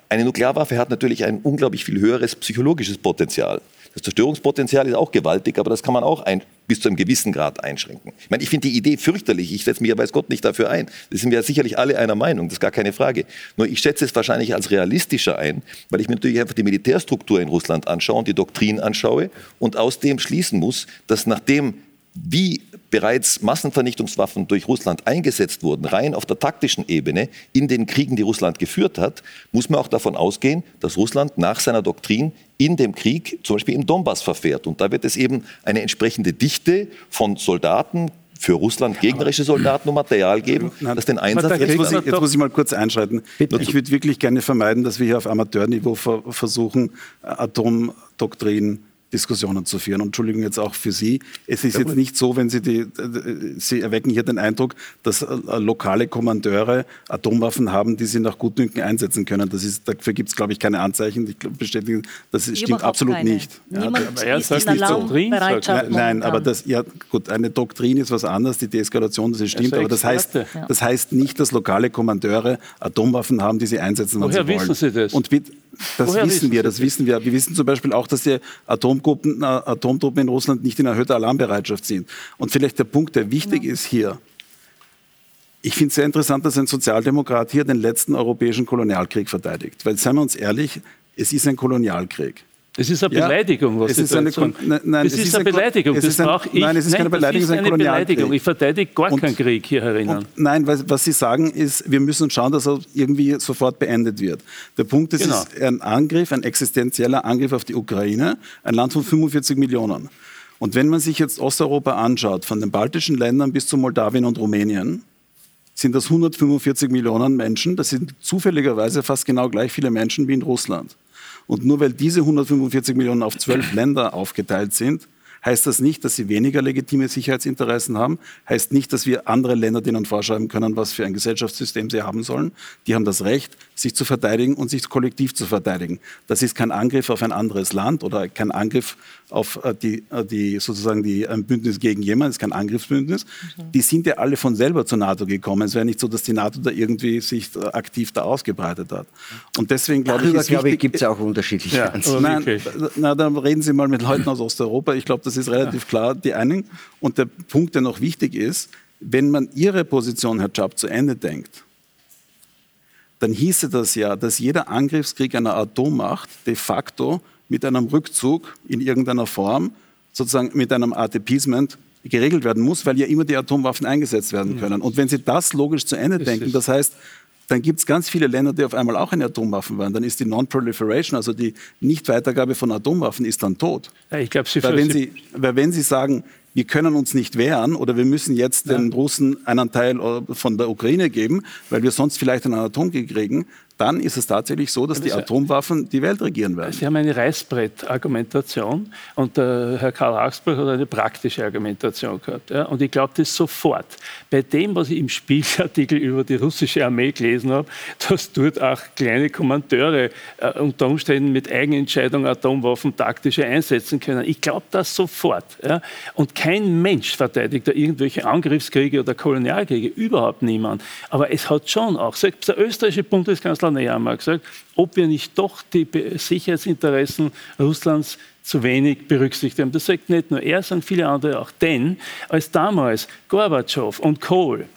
Eine Nuklearwaffe hat natürlich ein unglaublich viel höheres psychologisches Potenzial. Das Zerstörungspotenzial ist auch gewaltig, aber das kann man auch ein, bis zu einem gewissen Grad einschränken. Ich meine, ich finde die Idee fürchterlich. Ich setze mich ja weiß Gott nicht dafür ein. Das sind wir sicherlich alle einer Meinung, das ist gar keine Frage. Nur ich schätze es wahrscheinlich als realistischer ein, weil ich mir natürlich einfach die Militärstruktur in Russland anschaue und die Doktrin anschaue und aus dem schließen muss, dass nachdem wie bereits Massenvernichtungswaffen durch Russland eingesetzt wurden, rein auf der taktischen Ebene in den Kriegen, die Russland geführt hat, muss man auch davon ausgehen, dass Russland nach seiner Doktrin in dem Krieg zum Beispiel im Donbass verfährt. Und da wird es eben eine entsprechende Dichte von Soldaten, für Russland gegnerische Soldaten und Material geben, Nein. das den Einsatz Jetzt muss, ich, jetzt muss ich mal kurz einschreiten. Ich würde wirklich gerne vermeiden, dass wir hier auf Amateurniveau ver versuchen, Atomdoktrin Diskussionen zu führen. Und Entschuldigung jetzt auch für Sie. Es ist jetzt nicht so, wenn Sie die, äh, Sie erwecken hier den Eindruck, dass äh, lokale Kommandeure Atomwaffen haben, die sie nach Gutdünken einsetzen können. Das ist, dafür gibt es, glaube ich, keine Anzeichen, die bestätigen, das stimmt Überhaupt absolut keine. nicht. Ja, aber er ist sagt nicht so. Nein, nein, aber das, ja, gut, eine Doktrin ist was anderes, die Deeskalation, das ist stimmt, aber das heißt, das heißt nicht, dass lokale Kommandeure Atomwaffen haben, die sie einsetzen, wenn Woher sie wollen. wissen Sie das? Und mit, das Woher wissen wir, das wissen wir. Wir wissen zum Beispiel auch, dass die Atomtruppen, äh, Atomtruppen in Russland nicht in erhöhter Alarmbereitschaft sind. Und vielleicht der Punkt, der wichtig ist hier, ich finde es sehr interessant, dass ein Sozialdemokrat hier den letzten europäischen Kolonialkrieg verteidigt. Weil, seien wir uns ehrlich, es ist ein Kolonialkrieg. Das ist eine Beleidigung, was es Sie ist eine nein, nein, das es ist, ist eine ein Beleidigung. Das ein- ich. nein, es ist keine Beleidigung, es ist ist ein eine Beleidigung. Ich verteidige gar Und- keinen Krieg hier herinnen. Nein, was, was Sie sagen ist, wir müssen schauen, dass er irgendwie sofort beendet wird. Der Punkt ist, Genau. es ist ein Angriff, ein existenzieller Angriff auf die Ukraine, ein Land von 45 Millionen. Und wenn man sich jetzt Osteuropa anschaut, von den baltischen Ländern bis zu Moldawien und Rumänien, sind das 145 Millionen Menschen. Das sind zufälligerweise fast genau gleich viele Menschen wie in Russland. Und nur weil diese 145 Millionen auf zwölf Länder aufgeteilt sind, heißt das nicht, dass sie weniger legitime Sicherheitsinteressen haben, heißt nicht, dass wir andere Länder denen vorschreiben können, was für ein Gesellschaftssystem sie haben sollen. Die haben das Recht, sich zu verteidigen und sich kollektiv zu verteidigen. Das ist kein Angriff auf ein anderes Land oder kein Angriff auf äh, die, äh, die sozusagen die ein Bündnis gegen jemanden, das ist kein Angriffsbündnis. Mhm. Die sind ja alle von selber zur NATO gekommen. Es wäre nicht so, dass die NATO da irgendwie sich äh, aktiv da ausgebreitet hat. Und deswegen glaube ich, glaube ich, gibt es auch unterschiedliche ja, Nein, na, dann reden Sie mal mit Leuten aus Osteuropa. Ich glaube, das ist relativ klar, die einen. Und der Punkt, der noch wichtig ist, wenn man Ihre Position, Herr Czap, zu Ende denkt, dann hieße das ja, dass jeder Angriffskrieg einer Atommacht de facto mit einem Rückzug in irgendeiner Form, sozusagen mit einem Art Appeasement geregelt werden muss, weil ja immer die Atomwaffen eingesetzt werden können. Und wenn Sie das logisch zu Ende denken, das heißt, dann gibt es ganz viele Länder, die auf einmal auch eine Atomwaffen waren. Dann ist die Non-Proliferation, also die Nichtweitergabe von Atomwaffen, ist dann tot. Ja, ich glaube, Sie weil wenn Sie, weil wenn Sie sagen, wir können uns nicht wehren oder wir müssen jetzt ja. den Russen einen Teil äh, von der Ukraine geben, weil wir sonst vielleicht einen Atomkrieg kriegen, dann ist es tatsächlich so, dass die Atomwaffen die Welt regieren werden. Sie haben eine Reißbrett-Argumentation und äh, Herr Karl Augsburg hat eine praktische Argumentation gehabt. Ja? Und ich glaube das sofort. Bei dem, was ich im Spiegelartikel über die russische Armee gelesen habe, dass dort auch kleine Kommandeure äh, unter Umständen mit Eigenentscheidung Atomwaffen taktische einsetzen können. Ich glaube das sofort. Ja? Und kein Mensch verteidigt da irgendwelche Angriffskriege oder Kolonialkriege, überhaupt niemand. Aber es hat schon auch, selbst der österreichische Bundeskanzler Kanzler einmal gesagt, ob wir nicht doch die Sicherheitsinteressen Russlands zu wenig berücksichtigt haben. Das sagt nicht nur er, sondern viele andere auch. Denn als damals Gorbatschow und Kohl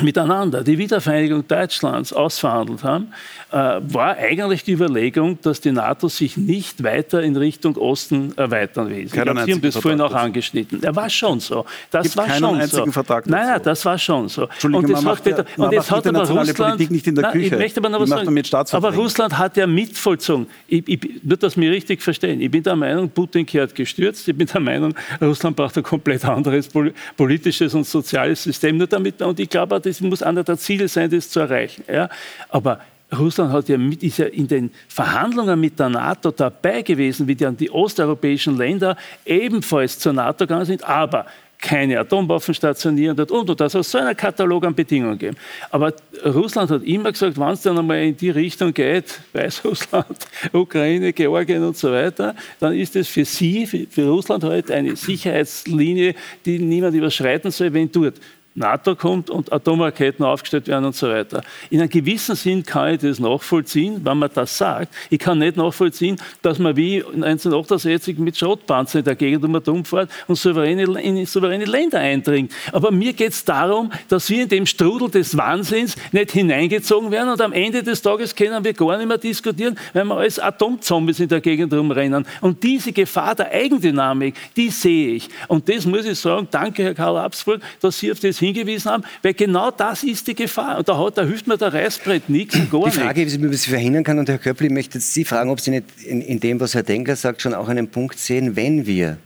miteinander die Wiedervereinigung Deutschlands ausverhandelt haben, äh, war eigentlich die Überlegung, dass die NATO sich nicht weiter in Richtung Osten erweitern will. Sie haben das vorhin auch angeschnitten. Er war schon so. Das Gibt war schon so. Vertrag nein, nein, das war schon so. Und, das hat, ja, und jetzt hat aber Russland, nicht in der Küche. Nein, ich möchte aber noch was sagen. Aber Russland hat ja mitvollzogen. Ich, ich, nur, dass wir richtig verstehen. Ich bin der Meinung, Putin kehrt gestürzt. Ich bin der Meinung, Russland braucht ein komplett anderes politisches und soziales System. Nur damit, und ich glaube, das muss einer der Ziele sein, das zu erreichen. Ja? Aber Russland hat ja mit, ist ja in den Verhandlungen mit der NATO dabei gewesen, wie dann die osteuropäischen Länder ebenfalls zur NATO gegangen sind, aber keine Atomwaffen stationieren dort und und das soll so einen Katalog an Bedingungen geben. Aber Russland hat immer gesagt, wenn es dann einmal in die Richtung geht, Weißrussland, <laughs> Ukraine, Georgien und so weiter, dann ist es für sie, für, Russland heute eine Sicherheitslinie, die niemand überschreiten soll, wenn dort NATO kommt und Atomraketen aufgestellt werden und so weiter. In einem gewissen Sinn kann ich das nachvollziehen, wenn man das sagt. Ich kann nicht nachvollziehen, dass man wie 1968 mit Schrottpanzern in der Gegend um und souveräne, in souveräne Länder eindringt. Aber mir geht es darum, dass wir in dem Strudel des Wahnsinns nicht hineingezogen werden und am Ende des Tages können wir gar nicht mehr diskutieren, weil wir als Atomzombies in der Gegend rumrennen. Und diese Gefahr der Eigendynamik, die sehe ich. Und das muss ich sagen, danke Herr Karl Absburg, dass Sie auf das hingewiesen haben, weil genau das ist die Gefahr. Und da, hat, da hilft mir der Reißbrett nichts, gar Die Frage wie man das verhindern kann. Und Herr Köppel, ich möchte Sie fragen, ob Sie nicht in, in dem, was Herr Denker sagt, schon auch einen Punkt sehen, wenn wir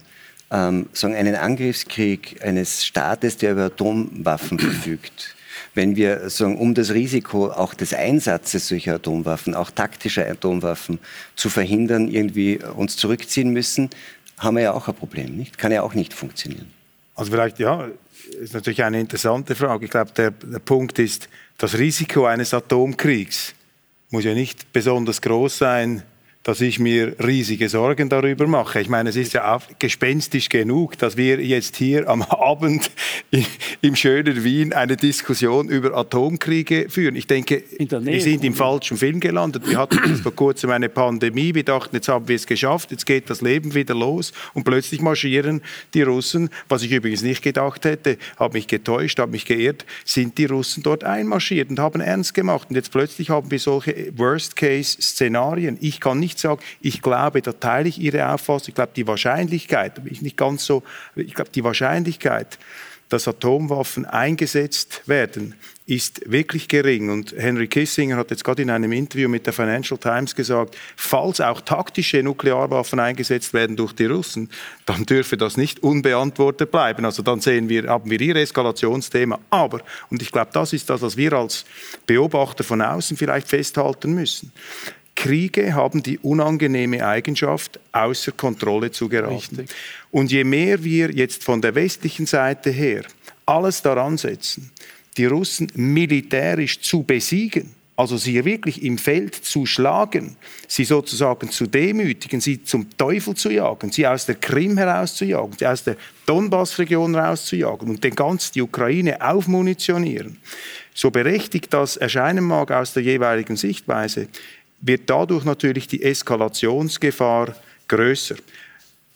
ähm, sagen, einen Angriffskrieg eines Staates, der über Atomwaffen <clears throat> verfügt, wenn wir sagen, um das Risiko auch des Einsatzes solcher Atomwaffen, auch taktischer Atomwaffen zu verhindern, irgendwie uns zurückziehen müssen, haben wir ja auch ein Problem, nicht? Kann ja auch nicht funktionieren. Also vielleicht ja, ist natürlich eine interessante Frage. Ich glaube, der, der Punkt ist, das Risiko eines Atomkriegs muss ja nicht besonders groß sein, dass ich mir riesige Sorgen darüber mache. Ich meine, es ist ja auch gespenstisch genug, dass wir jetzt hier am <laughs> Abend im schönen Wien eine Diskussion über Atomkriege führen. Ich denke, wir sind im falschen Film gelandet. Wir hatten vor kurzem eine Pandemie. Wir dachten, jetzt haben wir es geschafft, jetzt geht das Leben wieder los. Und plötzlich marschieren die Russen, was ich übrigens nicht gedacht hätte, habe mich getäuscht, habe mich geirrt, sind die Russen dort einmarschiert und haben ernst gemacht. Und jetzt plötzlich haben wir solche Worst-Case-Szenarien. Ich kann nicht ich sage, ich glaube, da teile ich Ihre Auffassung. Ich glaube, die Wahrscheinlichkeit, bin ich nicht ganz so, ich glaube, die Wahrscheinlichkeit, dass Atomwaffen eingesetzt werden, ist wirklich gering. Und Henry Kissinger hat jetzt gerade in einem Interview mit der Financial Times gesagt, falls auch taktische Nuklearwaffen eingesetzt werden durch die Russen, dann dürfe das nicht unbeantwortet bleiben. Also dann sehen wir, haben wir hier Eskalationsthema. Aber, und ich glaube, das ist das, was wir als Beobachter von außen vielleicht festhalten müssen Kriege haben die unangenehme Eigenschaft, außer Kontrolle zu geraten. Richtig. Und je mehr wir jetzt von der westlichen Seite her alles daran setzen, die Russen militärisch zu besiegen, also sie wirklich im Feld zu schlagen, sie sozusagen zu demütigen, sie zum Teufel zu jagen, sie aus der Krim herauszujagen, sie aus der Donbass-Region herauszujagen und den ganz die Ukraine aufmunitionieren. So berechtigt das erscheinen mag aus der jeweiligen Sichtweise, wird dadurch natürlich die Eskalationsgefahr größer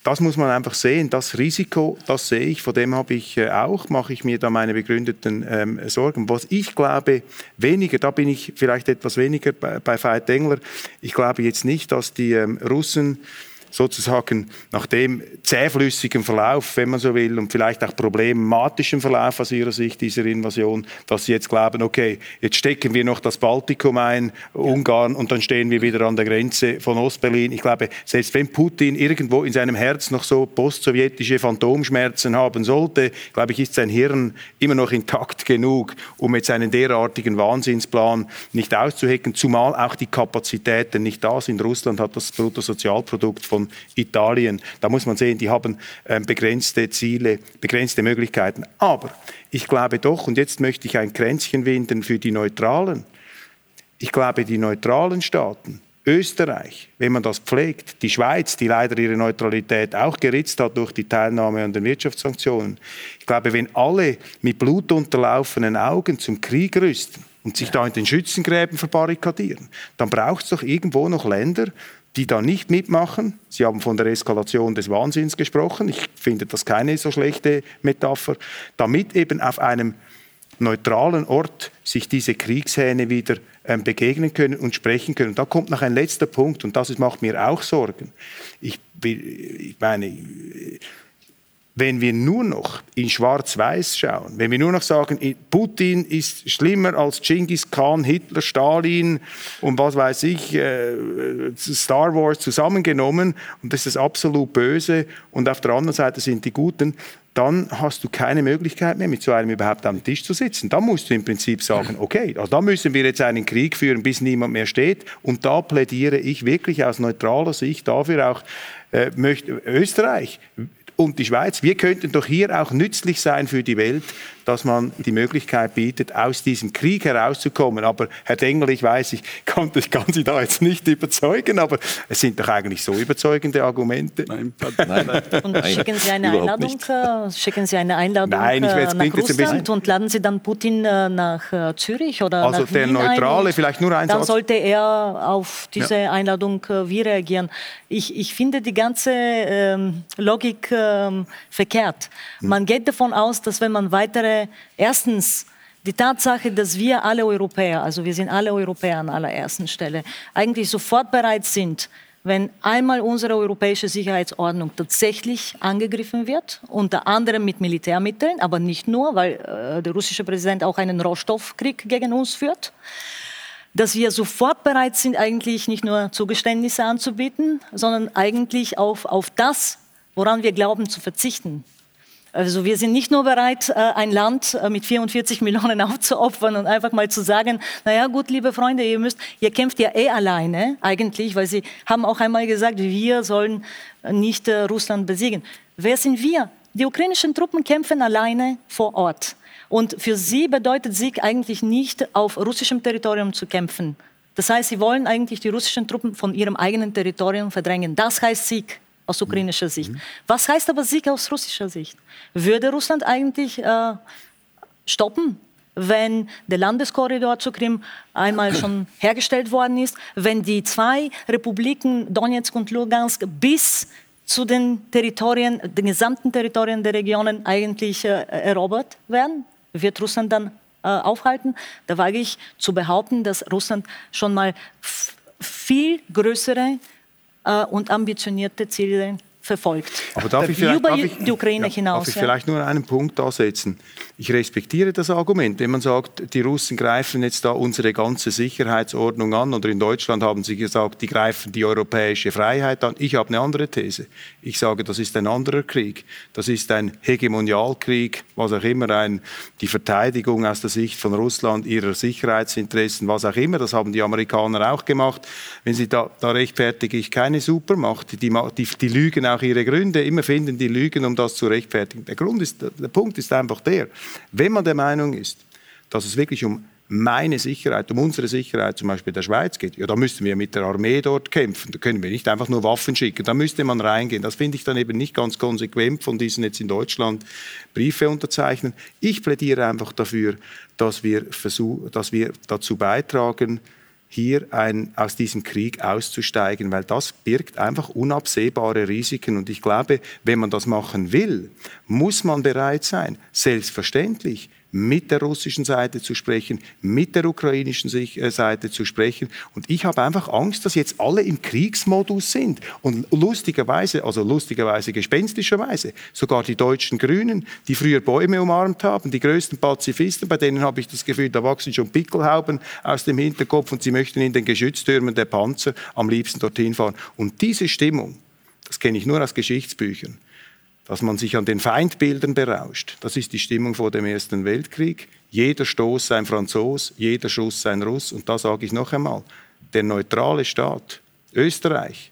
das muss man einfach sehen. Das Risiko, das sehe ich, vor dem habe ich äh, auch, mache ich mir da meine begründeten ähm, Sorgen. Was ich glaube, weniger, da bin ich vielleicht etwas weniger bei, bei Veit Engler. Ich glaube jetzt nicht, dass die ähm, Russen sozusagen nach dem zähflüssigen Verlauf, wenn man so will, und vielleicht auch problematischen Verlauf aus ihrer Sicht dieser Invasion, dass sie jetzt glauben, okay, jetzt stecken wir noch das Baltikum ein, Ungarn, und dann stehen wir wieder an der Grenze von Ostberlin. Ich glaube, selbst wenn Putin irgendwo in seinem Herz noch so postsowjetische Phantomschmerzen haben sollte, glaube ich, ist sein Hirn immer noch intakt genug, um jetzt einen derartigen Wahnsinnsplan nicht auszuhecken, zumal auch die Kapazitäten nicht da sind. Russland hat das Bruttosozialprodukt von von Italien. Da muss man sehen, die haben ähm, begrenzte Ziele, begrenzte Möglichkeiten. Aber ich glaube doch, und jetzt möchte ich ein Kränzchen winden für die Neutralen. Ich glaube, die neutralen Staaten, Österreich, wenn man das pflegt, die Schweiz, die leider ihre Neutralität auch geritzt hat durch die Teilnahme an den Wirtschaftssanktionen. Ich glaube, wenn alle mit blutunterlaufenen Augen zum Krieg rüsten und sich da in den Schützengräben verbarrikadieren, dann braucht es doch irgendwo noch Länder, die da nicht mitmachen. Sie haben von der Eskalation des Wahnsinns gesprochen. Ich finde das keine so schlechte Metapher. Damit eben auf einem neutralen Ort sich diese Kriegshähne wieder ähm, begegnen können und sprechen können. Da kommt noch ein letzter Punkt und das macht mir auch Sorgen. Ich, ich meine, wenn wir nur noch in Schwarz-Weiß schauen, wenn wir nur noch sagen, Putin ist schlimmer als Genghis Khan, Hitler, Stalin und was weiß ich, äh, Star Wars zusammengenommen und das ist absolut Böse und auf der anderen Seite sind die Guten, dann hast du keine Möglichkeit mehr, mit so einem überhaupt am Tisch zu sitzen. Da musst du im Prinzip sagen, <clears throat> okay, also da müssen wir jetzt einen Krieg führen, bis niemand mehr steht. Und da plädiere ich wirklich aus neutraler Sicht dafür auch, äh, möchte, Österreich und die Schweiz. Wir könnten doch hier auch nützlich sein für die Welt, dass man die Möglichkeit bietet, aus diesem Krieg herauszukommen. Aber Herr Dengel, ich weiß, ich kann, ich kann Sie da jetzt nicht überzeugen, aber es sind doch eigentlich so überzeugende Argumente. Nein, <laughs> nein, Und schicken Sie eine Einladung, äh, schicken Sie eine Einladung nein, ich äh, nach Russland und laden Sie dann Putin äh, nach Zürich oder also nach der Wien Neutrale, ein vielleicht nur ein Dann Satz. sollte er auf diese ja. Einladung wie reagieren. Ich, ich finde die ganze ähm, Logik ähm, verkehrt. Hm. Man geht davon aus, dass wenn man weitere erstens die Tatsache, dass wir alle Europäer, also wir sind alle Europäer an allerersten Stelle, eigentlich sofort bereit sind, wenn einmal unsere europäische Sicherheitsordnung tatsächlich angegriffen wird, unter anderem mit Militärmitteln, aber nicht nur, weil äh, der russische Präsident auch einen Rohstoffkrieg gegen uns führt, dass wir sofort bereit sind, eigentlich nicht nur Zugeständnisse anzubieten, sondern eigentlich auf, auf das, woran wir glauben, zu verzichten. Also wir sind nicht nur bereit, äh, ein Land äh, mit 44 Millionen <laughs> aufzuopfern und einfach mal zu sagen, naja gut, liebe Freunde, ihr müsst, ihr kämpft ja eh alleine eigentlich, weil sie haben auch einmal gesagt, wir sollen nicht äh, Russland besiegen. Wer sind wir? Die ukrainischen Truppen kämpfen alleine vor Ort. Und für sie bedeutet Sieg eigentlich nicht, auf russischem Territorium zu kämpfen. Das heißt, sie wollen eigentlich die russischen Truppen von ihrem eigenen Territorium verdrängen. Das heißt Sieg aus ukrainischer Sicht. Was heißt aber Sieg aus russischer Sicht? Würde Russland eigentlich äh, stoppen, wenn der Landeskorridor zur Krim einmal schon <clears throat> hergestellt worden ist, wenn die zwei Republiken Donetsk und Lugansk bis zu den Territorien, den gesamten Territorien der Regionen eigentlich äh, erobert werden? Wird Russland dann äh, aufhalten? Da wage ich zu behaupten, dass Russland schon mal viel größere und ambitionierte Ziele verfolgt. Aber darf ich vielleicht, über darf ich, die Ukraine ja, hinaus. Darf ich ja? vielleicht nur einen Punkt da setzen? Ich respektiere das Argument, wenn man sagt, die Russen greifen jetzt da unsere ganze Sicherheitsordnung an oder in Deutschland haben sie gesagt, die greifen die europäische Freiheit an. Ich habe eine andere These. Ich sage, das ist ein anderer Krieg. Das ist ein Hegemonialkrieg, was auch immer, ein, die Verteidigung aus der Sicht von Russland ihrer Sicherheitsinteressen, was auch immer. Das haben die Amerikaner auch gemacht. Wenn sie da, da rechtfertige ich keine Supermacht. Die, die, die lügen auch ihre Gründe. Immer finden die Lügen, um das zu rechtfertigen. Der Grund ist, der Punkt ist einfach der, wenn man der Meinung ist, dass es wirklich um meine Sicherheit, um unsere Sicherheit zum Beispiel der Schweiz geht, ja, da müssten wir mit der Armee dort kämpfen. Da können wir nicht einfach nur Waffen schicken. Da müsste man reingehen. Das finde ich dann eben nicht ganz konsequent von diesen jetzt in Deutschland Briefe unterzeichnen. Ich plädiere einfach dafür, dass wir, versuch, dass wir dazu beitragen, hier ein, aus diesem Krieg auszusteigen, weil das birgt einfach unabsehbare Risiken. Und ich glaube, wenn man das machen will, muss man bereit sein, selbstverständlich mit der russischen Seite zu sprechen, mit der ukrainischen äh, Seite zu sprechen. Und ich habe einfach Angst, dass jetzt alle im Kriegsmodus sind. Und lustigerweise, also lustigerweise, gespenstischerweise, sogar die deutschen Grünen, die früher Bäume umarmt haben, die größten Pazifisten, bei denen habe ich das Gefühl, da wachsen schon Pickelhauben aus dem Hinterkopf und sie möchten in den Geschütztürmen der Panzer am liebsten dorthin fahren. Und diese Stimmung, das kenne ich nur aus Geschichtsbüchern, dass man sich an den Feindbildern berauscht. Das ist die Stimmung vor dem Ersten Weltkrieg. Jeder Stoß ein Franzos, jeder Schuss ein Russ. Und da sage ich noch einmal, der neutrale Staat Österreich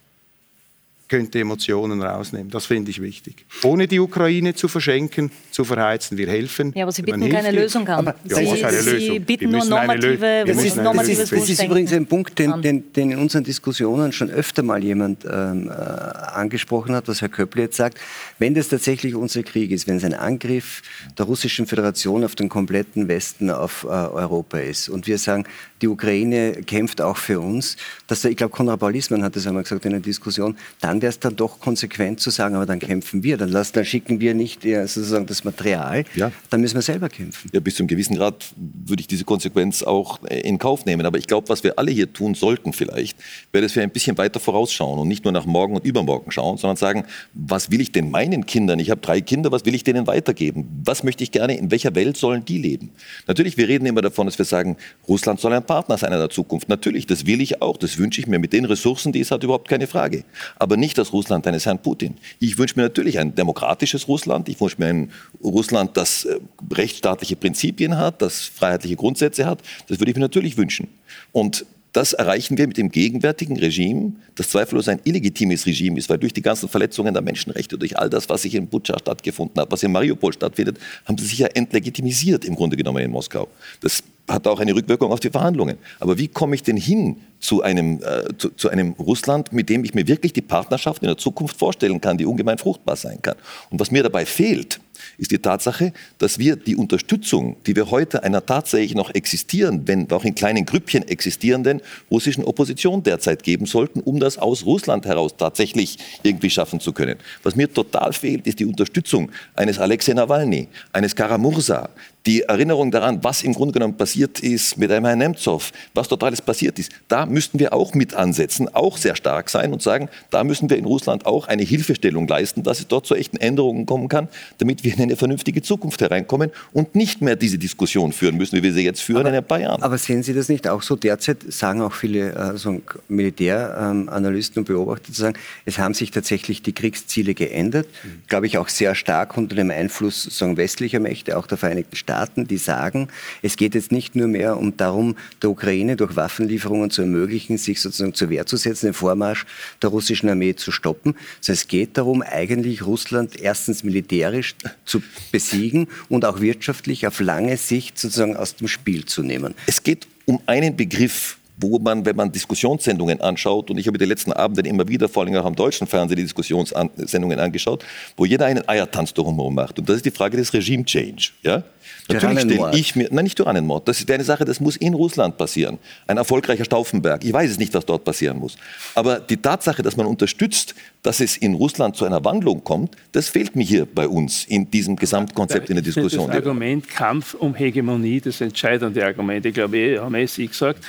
könnte Emotionen rausnehmen. Das finde ich wichtig. Ohne die Ukraine zu verschenken, zu verheizen. Wir helfen. Ja, aber Sie Man bieten keine. Lösung an. Ja, Sie, was eine Sie Lösung? bieten nur normative, Das ist, normatives ist, das ist übrigens ein Punkt, den, den, den in unseren Diskussionen schon öfter mal jemand ähm, äh, angesprochen hat, was Herr Köppel jetzt sagt. Wenn das tatsächlich unser Krieg ist, wenn es ein Angriff der Russischen Föderation auf den kompletten Westen, auf äh, Europa ist und wir sagen, die Ukraine kämpft auch für uns, dass der, ich glaube, Konrad Paulismann hat das einmal gesagt in einer Diskussion, dann wäre es dann doch konsequent zu sagen, aber dann kämpfen wir, dann, lassen, dann schicken wir nicht äh, sozusagen das Material, Ja. dann müssen wir selber kämpfen. Ja, bis zu einem gewissen Grad würde ich diese Konsequenz auch äh, in Kauf nehmen. Aber ich glaube, was wir alle hier tun sollten vielleicht, wäre, dass wir ein bisschen weiter vorausschauen und nicht nur nach morgen und übermorgen schauen, sondern sagen, was will ich denn meinen Kindern? Ich habe drei Kinder, was will ich denen weitergeben? Was möchte ich gerne, in welcher Welt sollen die leben? Natürlich, wir reden immer davon, dass wir sagen, Russland soll ein Partner sein in der Zukunft. Natürlich, das will ich auch, das wünsche ich mir mit den Ressourcen, die es hat, überhaupt keine Frage. Aber nicht das Russland eines Herrn Putin. Ich wünsche mir natürlich ein demokratisches Russland, ich wünsche mir ein Russland, das äh, rechtsstaatliche Prinzipien hat, das freiheitliche Grundsätze hat. Das würde ich mir natürlich wünschen. Und das erreichen wir mit dem gegenwärtigen Regime, das zweifellos ein illegitimes Regime ist, weil durch die ganzen Verletzungen der Menschenrechte, durch all das, was sich in Butscha stattgefunden hat, was in Mariupol stattfindet, haben sie sich ja entlegitimisiert im Grunde genommen in Moskau. Das hat auch eine Rückwirkung auf die Verhandlungen. Aber wie komme ich denn hin zu einem, äh, zu, zu einem Russland, mit dem ich mir wirklich die Partnerschaft in der Zukunft vorstellen kann, die ungemein fruchtbar sein kann? Und was mir dabei fehlt, ist die Tatsache, dass wir die Unterstützung, die wir heute einer tatsächlich noch existierenden, wenn auch in kleinen Grüppchen existierenden russischen Opposition derzeit geben sollten, um das aus Russland heraus tatsächlich irgendwie schaffen zu können. Was mir total fehlt, ist die Unterstützung eines Alexei Nawalny, eines Karamursa, die Erinnerung daran, was im Grunde genommen passiert ist mit einem Herrn Nemtsov, was dort alles passiert ist. Da müssten wir auch mit ansetzen, auch sehr stark sein und sagen, da müssen wir in Russland auch eine Hilfestellung leisten, dass es dort zu echten Änderungen kommen kann, damit wir in eine vernünftige Zukunft hereinkommen und nicht mehr diese Diskussion führen müssen, wie wir sie jetzt führen in ein paar Jahren. Aber sehen Sie das nicht auch so? Derzeit sagen auch viele äh, so Militäranalysten und Beobachter zu sagen, es haben sich tatsächlich die Kriegsziele geändert. Glaube ich auch sehr stark unter dem Einfluss sagen, westlicher Mächte, auch der Vereinigten Staaten, die sagen, es geht jetzt nicht nur mehr um darum, der Ukraine durch Waffenlieferungen zu ermöglichen, sich sozusagen zur Wehr zu setzen, den Vormarsch der russischen Armee zu stoppen, sondern es geht darum, eigentlich Russland erstens militärisch zu besiegen und auch wirtschaftlich auf lange Sicht sozusagen aus dem Spiel zu nehmen. Es geht um einen Begriff, wo man, wenn man Diskussionssendungen anschaut, und ich habe die letzten Abende immer wieder, vor allem auch am deutschen Fernsehen, die Diskussionssendungen angeschaut, wo jeder einen Eiertanz drumherum macht. Und das ist die Frage des Regime Change. Ja? Natürlich stelle ich mir, nein, nicht Tyrannenmord, das wäre eine Sache, das muss in Russland passieren. Ein erfolgreicher Stauffenberg. Ich weiß es nicht, was dort passieren muss. Aber die Tatsache, dass man unterstützt, dass es in Russland zu einer Wandlung kommt, das fehlt mir hier bei uns in diesem Gesamtkonzept in der Ich Diskussion. Das Argument Kampf um Hegemonie, das entscheidende Argument, ich glaube, eh, haben eh Sie gesagt,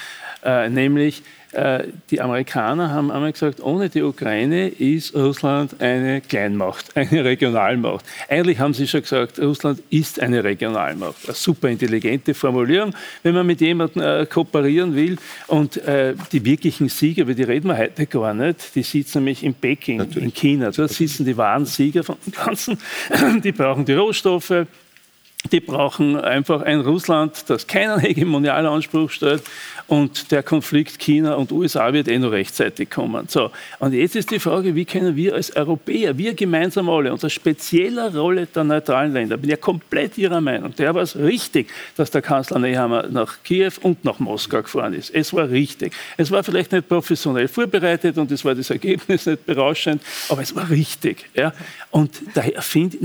äh, nämlich äh, die Amerikaner haben einmal gesagt, ohne die Ukraine ist Russland eine Kleinmacht, <laughs> eine Regionalmacht. Eigentlich haben sie schon gesagt, Russland ist eine Regionalmacht. Eine super intelligente Formulierung, wenn man mit jemandem äh, kooperieren will. Und äh, die wirklichen Sieger, über die reden wir heute gar nicht, die sitzen nämlich in Peking, Natürlich. in China. Dort sitzen die wahren Sieger von dem Ganzen. <clears throat> Die brauchen die Rohstoffe, die brauchen einfach ein Russland, das keinen Hegemonialanspruch stellt und der Konflikt China und USA wird eh noch rechtzeitig kommen. So, und jetzt ist die Frage, wie können wir als Europäer, wir gemeinsam alle, unter spezieller Rolle der neutralen Länder, bin ja komplett Ihrer Meinung, der war es richtig, dass der Kanzler Nehammer nach Kiew und nach Moskau gefahren ist. Es war richtig. Es war vielleicht nicht professionell vorbereitet und es war das Ergebnis nicht berauschend, aber es war richtig. Ja? Und daher finde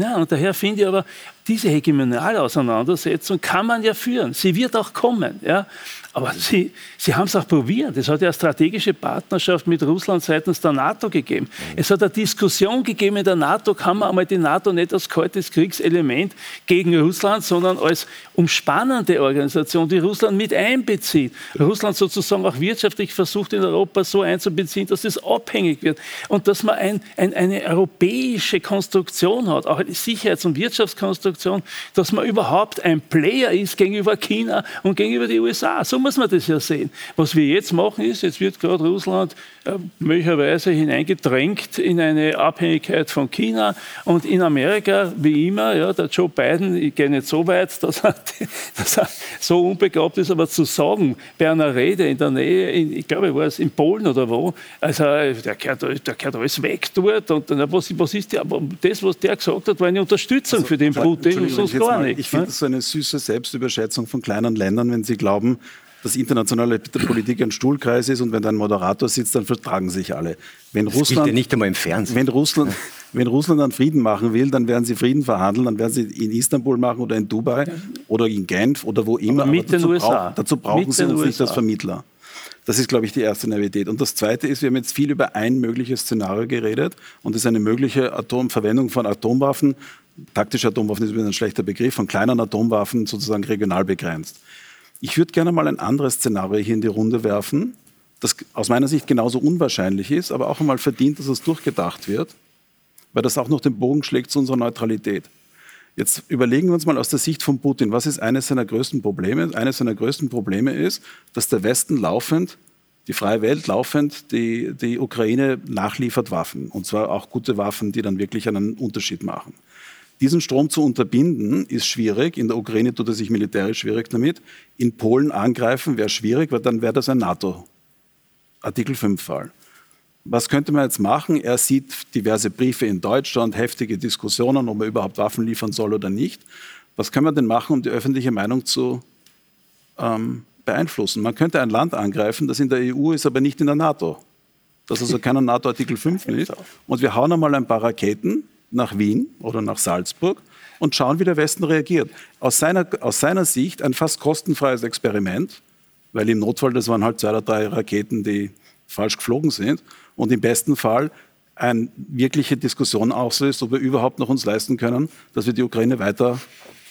find ich aber, diese hegemoniale Auseinandersetzung kann man ja führen. Sie wird auch kommen. Ja? Aber sie, sie haben es auch probiert. Es hat ja eine strategische Partnerschaft mit Russland seitens der NATO gegeben. Es hat eine Diskussion gegeben in der NATO, kann man einmal die NATO nicht als kaltes Kriegselement gegen Russland, sondern als umspannende Organisation, die Russland mit einbezieht. Russland sozusagen auch wirtschaftlich versucht, in Europa so einzubeziehen, dass es abhängig wird und dass man ein, ein, eine europäische Konstruktion hat, auch eine Sicherheits- und Wirtschaftskonstruktion, dass man überhaupt ein Player ist gegenüber China und gegenüber den USA. So muss man das ja sehen. Was wir jetzt machen ist, jetzt wird gerade Russland äh, möglicherweise hineingedrängt in eine Abhängigkeit von China und in Amerika, wie immer, ja, der Joe Biden, ich gehe nicht so weit, <laughs> dass er, dass er so unbegabt ist, aber zu sagen, bei einer Rede in der Nähe, in, ich glaube, war es in Polen oder wo, also der kehrt, der kehrt alles weg dort und dann, was, was ist die, aber das, was der gesagt hat, war eine Unterstützung also, für den Putin sonst gar nicht. Ich finde ne? das so eine süße Selbstüberschätzung von kleinen Ländern, wenn sie glauben, dass internationale Politik ein Stuhlkreis ist und wenn da ein Moderator sitzt, dann vertragen sich alle. Wenn das Russland, ja nicht einmal im Fernsehen. Wenn Russland, <laughs> wenn Russland dann Frieden machen will, dann werden sie Frieden verhandeln, dann werden sie in Istanbul machen oder in Dubai oder in Genf oder wo immer. Aber mit Aber dazu, den USA. Brauch, dazu brauchen mit sie uns nicht als Vermittler. Das ist, glaube ich, die erste Naivität. Und das Zweite ist, wir haben jetzt viel über ein mögliches Szenario geredet und das ist eine mögliche Atom Verwendung von Atomwaffen. Taktische Atomwaffen ist ein schlechter Begriff, von kleinen Atomwaffen sozusagen regional begrenzt. Ich würde gerne mal ein anderes Szenario hier in die Runde werfen, das aus meiner Sicht genauso unwahrscheinlich ist, aber auch einmal verdient, dass es durchgedacht wird, weil das auch noch den Bogen schlägt zu unserer Neutralität. Jetzt überlegen wir uns mal aus der Sicht von Putin, was ist eines seiner größten Probleme? Eines seiner größten Probleme ist, dass der Westen laufend, die freie Welt laufend, die, die Ukraine nachliefert Waffen. Und zwar auch gute Waffen, die dann wirklich einen Unterschied machen. Diesen Strom zu unterbinden ist schwierig. In der Ukraine tut er sich militärisch schwierig damit. In Polen angreifen wäre schwierig, weil dann wäre das ein NATO-Artikel 5-Fall. Was könnte man jetzt machen? Er sieht diverse Briefe in Deutschland, heftige Diskussionen, ob er überhaupt Waffen liefern soll oder nicht. Was können wir denn machen, um die öffentliche Meinung zu ähm, beeinflussen? Man könnte ein Land angreifen, das in der EU ist, aber nicht in der NATO. Das also keiner NATO-Artikel 5 ist. Und wir hauen einmal ein paar Raketen nach Wien oder nach Salzburg und schauen, wie der Westen reagiert. Aus seiner, aus seiner Sicht ein fast kostenfreies Experiment, weil im Notfall, das waren halt zwei oder drei Raketen, die falsch geflogen sind und im besten Fall eine wirkliche Diskussion auslöst, ob wir überhaupt noch uns leisten können, dass wir die Ukraine weiter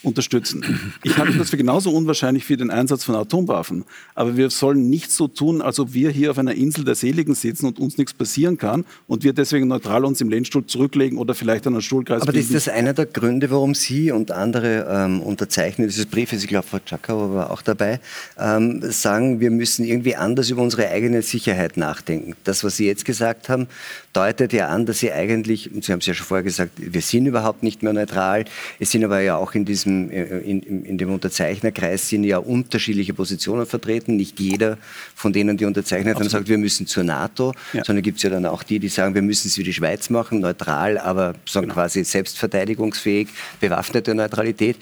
unterstützen. Ich halte das für genauso unwahrscheinlich wie den Einsatz von Atomwaffen. Aber wir sollen nicht so tun, als ob wir hier auf einer Insel der Seligen sitzen und uns nichts passieren kann und wir deswegen neutral uns im Lehnstuhl zurücklegen oder vielleicht einen Stuhlkreis Aber das ist das einer der Gründe, warum Sie und andere ähm, Unterzeichner dieses Briefes, ich glaube, Frau Czakau war auch dabei, ähm, sagen, wir müssen irgendwie anders über unsere eigene Sicherheit nachdenken. Das, was Sie jetzt gesagt haben, deutet ja an, dass Sie eigentlich, Sie haben es ja schon vorher gesagt, wir sind überhaupt nicht mehr neutral. Es sind aber ja auch in diesem diesem, in, in, dem Unterzeichnerkreis sind ja unterschiedliche Positionen vertreten. Nicht jeder von denen, die unterzeichnet haben, sagt, wir müssen zur NATO, ja. sondern gibt es ja dann auch die, die sagen, wir müssen es wie die Schweiz machen, neutral, aber sagen genau. quasi selbstverteidigungsfähig, bewaffnete Neutralität.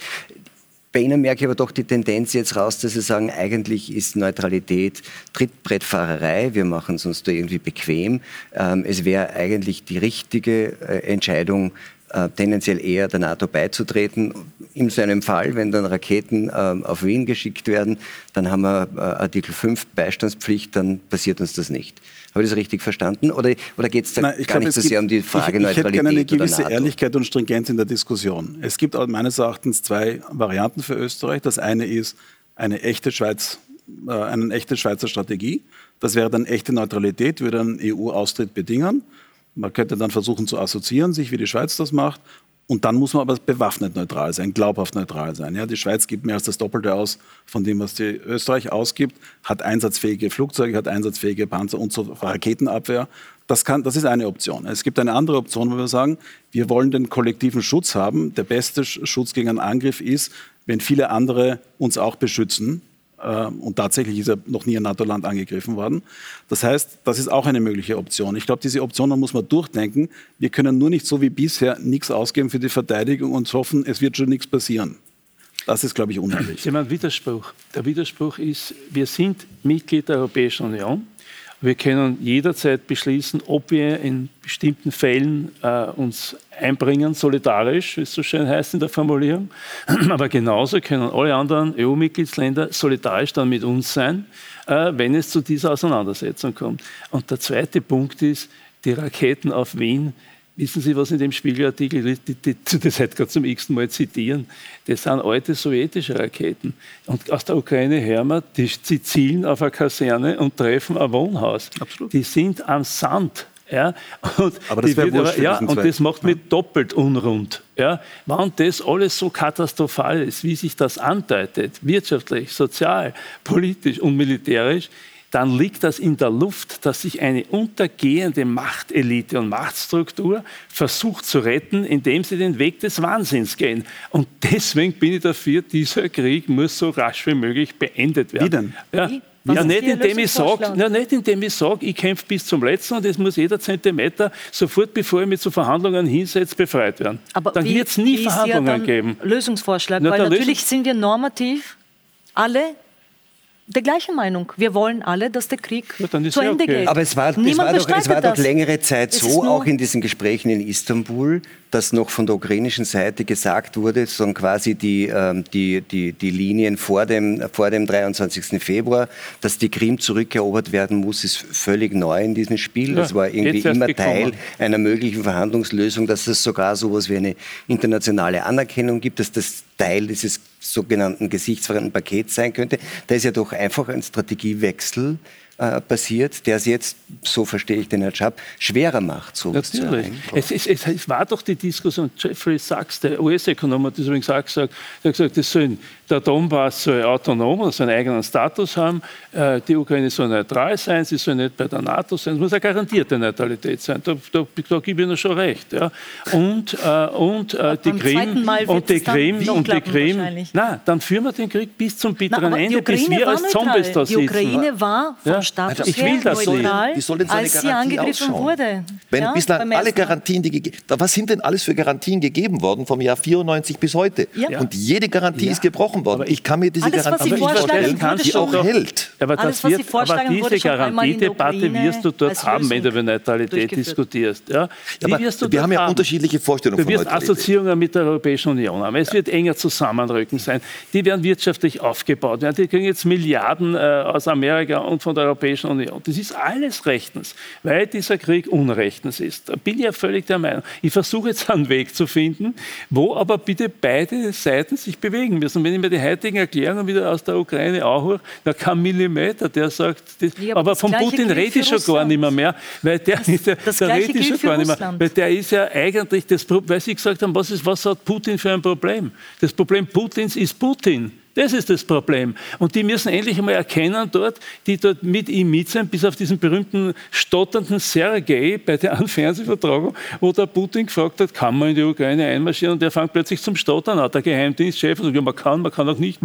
Bei Ihnen merke ich aber doch die Tendenz jetzt raus, dass Sie sagen, eigentlich ist Neutralität Trittbrettfahrerei. Wir machen es uns da irgendwie bequem. Ähm, es wäre eigentlich die richtige äh, Entscheidung, äh, tendenziell eher der NATO beizutreten. In so einem Fall, wenn dann Raketen äh, auf Wien geschickt werden, dann haben wir äh, Artikel 5 Beistandspflicht, dann passiert uns das nicht. Habe ich das richtig verstanden? Oder, oder geht es da Nein, gar glaub, nicht so sehr um die Frage ich, ich Neutralität? Ich hätte gerne eine gewisse Ehrlichkeit und Stringenz in der Diskussion. Es gibt meines Erachtens zwei Varianten für Österreich. Das eine ist eine echte Schweiz, äh, eine echte Schweizer Strategie. Das wäre dann echte Neutralität, würde einen EU-Austritt bedingen. Man könnte dann versuchen zu assoziieren, sich wie die Schweiz das macht. Und dann muss man aber bewaffnet neutral sein, glaubhaft neutral sein. Ja, die Schweiz gibt mehr als das Doppelte aus von dem, was die Österreich ausgibt, hat einsatzfähige Flugzeuge, hat einsatzfähige Panzer und so Raketenabwehr. Das, kann, das ist eine Option. Es gibt eine andere Option, wo wir sagen, wir wollen den kollektiven Schutz haben. Der beste Schutz gegen einen Angriff ist, wenn viele andere uns auch beschützen. Ähm, und tatsächlich ist ja noch nie ein NATO-Land angegriffen worden. Das heißt, das ist auch eine mögliche Option. Ich glaube, diese Option muss man durchdenken. Wir können nur nicht so wie bisher nichts ausgeben für die Verteidigung und hoffen, es wird schon nichts passieren. Das ist, glaube ich. Sie haben einen Widerspruch. Der Widerspruch ist, wir sind Mitglied der Europäischen Union. Wir können jederzeit beschließen, ob wir in bestimmten Fällen äh, uns einbringen, solidarisch, wie es so schön heißt in der Formulierung. <clears throat> Aber genauso können alle anderen EU-Mitgliedsländer solidarisch dann mit uns sein, äh, wenn es zu dieser Auseinandersetzung kommt. Und der zweite Punkt ist, die Raketen auf Wien Wissen Sie, was in dem Spiegelartikel das heute gerade zum x Mal zitieren. Das sind alte sowjetische Raketen. Und aus der Ukraine hören wir, die, die zielen auf eine Kaserne und treffen ein Wohnhaus. Absolut. Die sind am Sand. Ja, und aber das wäre wurscht ja, und das macht mich doppelt unrund. Ja, wenn das alles so katastrophal ist, wie sich das andeutet, wirtschaftlich, sozial, politisch und militärisch, dann liegt das in der Luft, dass sich eine untergehende Machtelite und Machtstruktur versucht zu retten, indem sie den Weg des Wahnsinns gehen. Und deswegen bin ich dafür, dieser Krieg muss so rasch wie möglich beendet werden. Wie denn? Ja. ja, nicht indem, ich sag, ja, nicht indem ich sage, ich kämpfe bis zum Letzten und es muss jeder Zentimeter sofort, bevor ich mich zu Verhandlungen hinsetze, befreit werden. Aber dann wird es nie Verhandlungen geben. Lösungsvorschlag, Na, weil natürlich Lösung sind wir normativ alle der gleichen Meinung. Wir wollen alle, dass der Krieg ja, zu Ende okay. geht. Aber es war, es war, doch, es war doch, längere Zeit so, auch in diesen Gesprächen in Istanbul, dass noch von der ukrainischen Seite gesagt wurde, sondern quasi die, ähm, die, die, die Linien vor dem, vor dem 23. Februar, dass die Krim zurückerobert werden muss, ist völlig neu in diesem Spiel. Ja, das war irgendwie immer Teil einer möglichen Verhandlungslösung, dass es sogar so etwas wie eine internationale Anerkennung gibt, dass das Teil dieses sogenannten gesichtsfremden Pakets sein könnte. Da ist ja doch einfach ein Strategiewechsel äh, passiert, der es jetzt, so verstehe ich den Herrn Schapp, schwerer macht. So Natürlich. Es, es, es, war doch die Diskussion, Jeffrey Sachs, der US-Ökonom, hat das übrigens auch gesagt, der hat gesagt, das sollen der Donbass soll autonom oder seinen eigenen Status haben. Äh, die Ukraine soll neutral sein, sie soll nicht bei der NATO sein. Es muss eine garantierte Neutralität sein. Da, da, da gebe ich Ihnen schon recht. Ja. Und, äh, und äh, die Krim und die Krim und die Krim. Na, dann führen wir den Krieg bis zum bitteren Na, Ende, bis wir als Zombies da sitzen. Die Ukraine war vom ja? Status also, ich will das neutral, so als sie angegriffen ausschauen? wurde. Wenn ja, bislang alle Garantien, die was sind denn alles für Garantien gegeben worden vom Jahr 94 bis heute? Ja. Und jede Garantie ist gebrochen gesprochen worden. Ich kann mir diese Alles, Garantie nicht vorstellen, die auch hält. Aber, Alles, wird, aber diese Garantiedebatte wirst du dort haben, wenn du über Neutralität diskutierst. Ja? aber wir haben ja haben? unterschiedliche Vorstellungen Du wirst Assoziierungen mit der Europäischen Union haben. Es wird enger Zusammenrücken sein. Die werden wirtschaftlich aufgebaut werden. Die kriegen jetzt Milliarden äh, aus Amerika und von der Europäischen Union. Das ist alles rechtens, weil dieser Krieg unrechtens ist. Da bin ich ja völlig der Meinung. Ich versuche jetzt einen Weg zu finden, wo aber bitte beide Seiten sich bewegen müssen. Wenn ich mir die heutigen Erklärungen wieder aus der Ukraine auch, da kein Millimeter, der sagt, das, ja, aber, aber von Putin rede ich schon gar nicht mehr, mehr weil der, das, ist, der, das der rede ich schon gar nicht mehr, weil der ist ja eigentlich, das, weil Sie gesagt haben, was, ist, was hat Putin für ein Problem? Das Problem Putins ist Putin. Das ist das Problem. Und die müssen endlich einmal erkennen dort, die dort mit ihm mit sind, bis auf diesen berühmten stotternden Sergei bei der <laughs> Fernsehvertragung, wo der Putin gefragt hat, kann man in die Ukraine einmarschieren? Und der fängt plötzlich zum Stottern an. Der Geheimdienstchef sagt, ja, man kann, man kann auch nicht.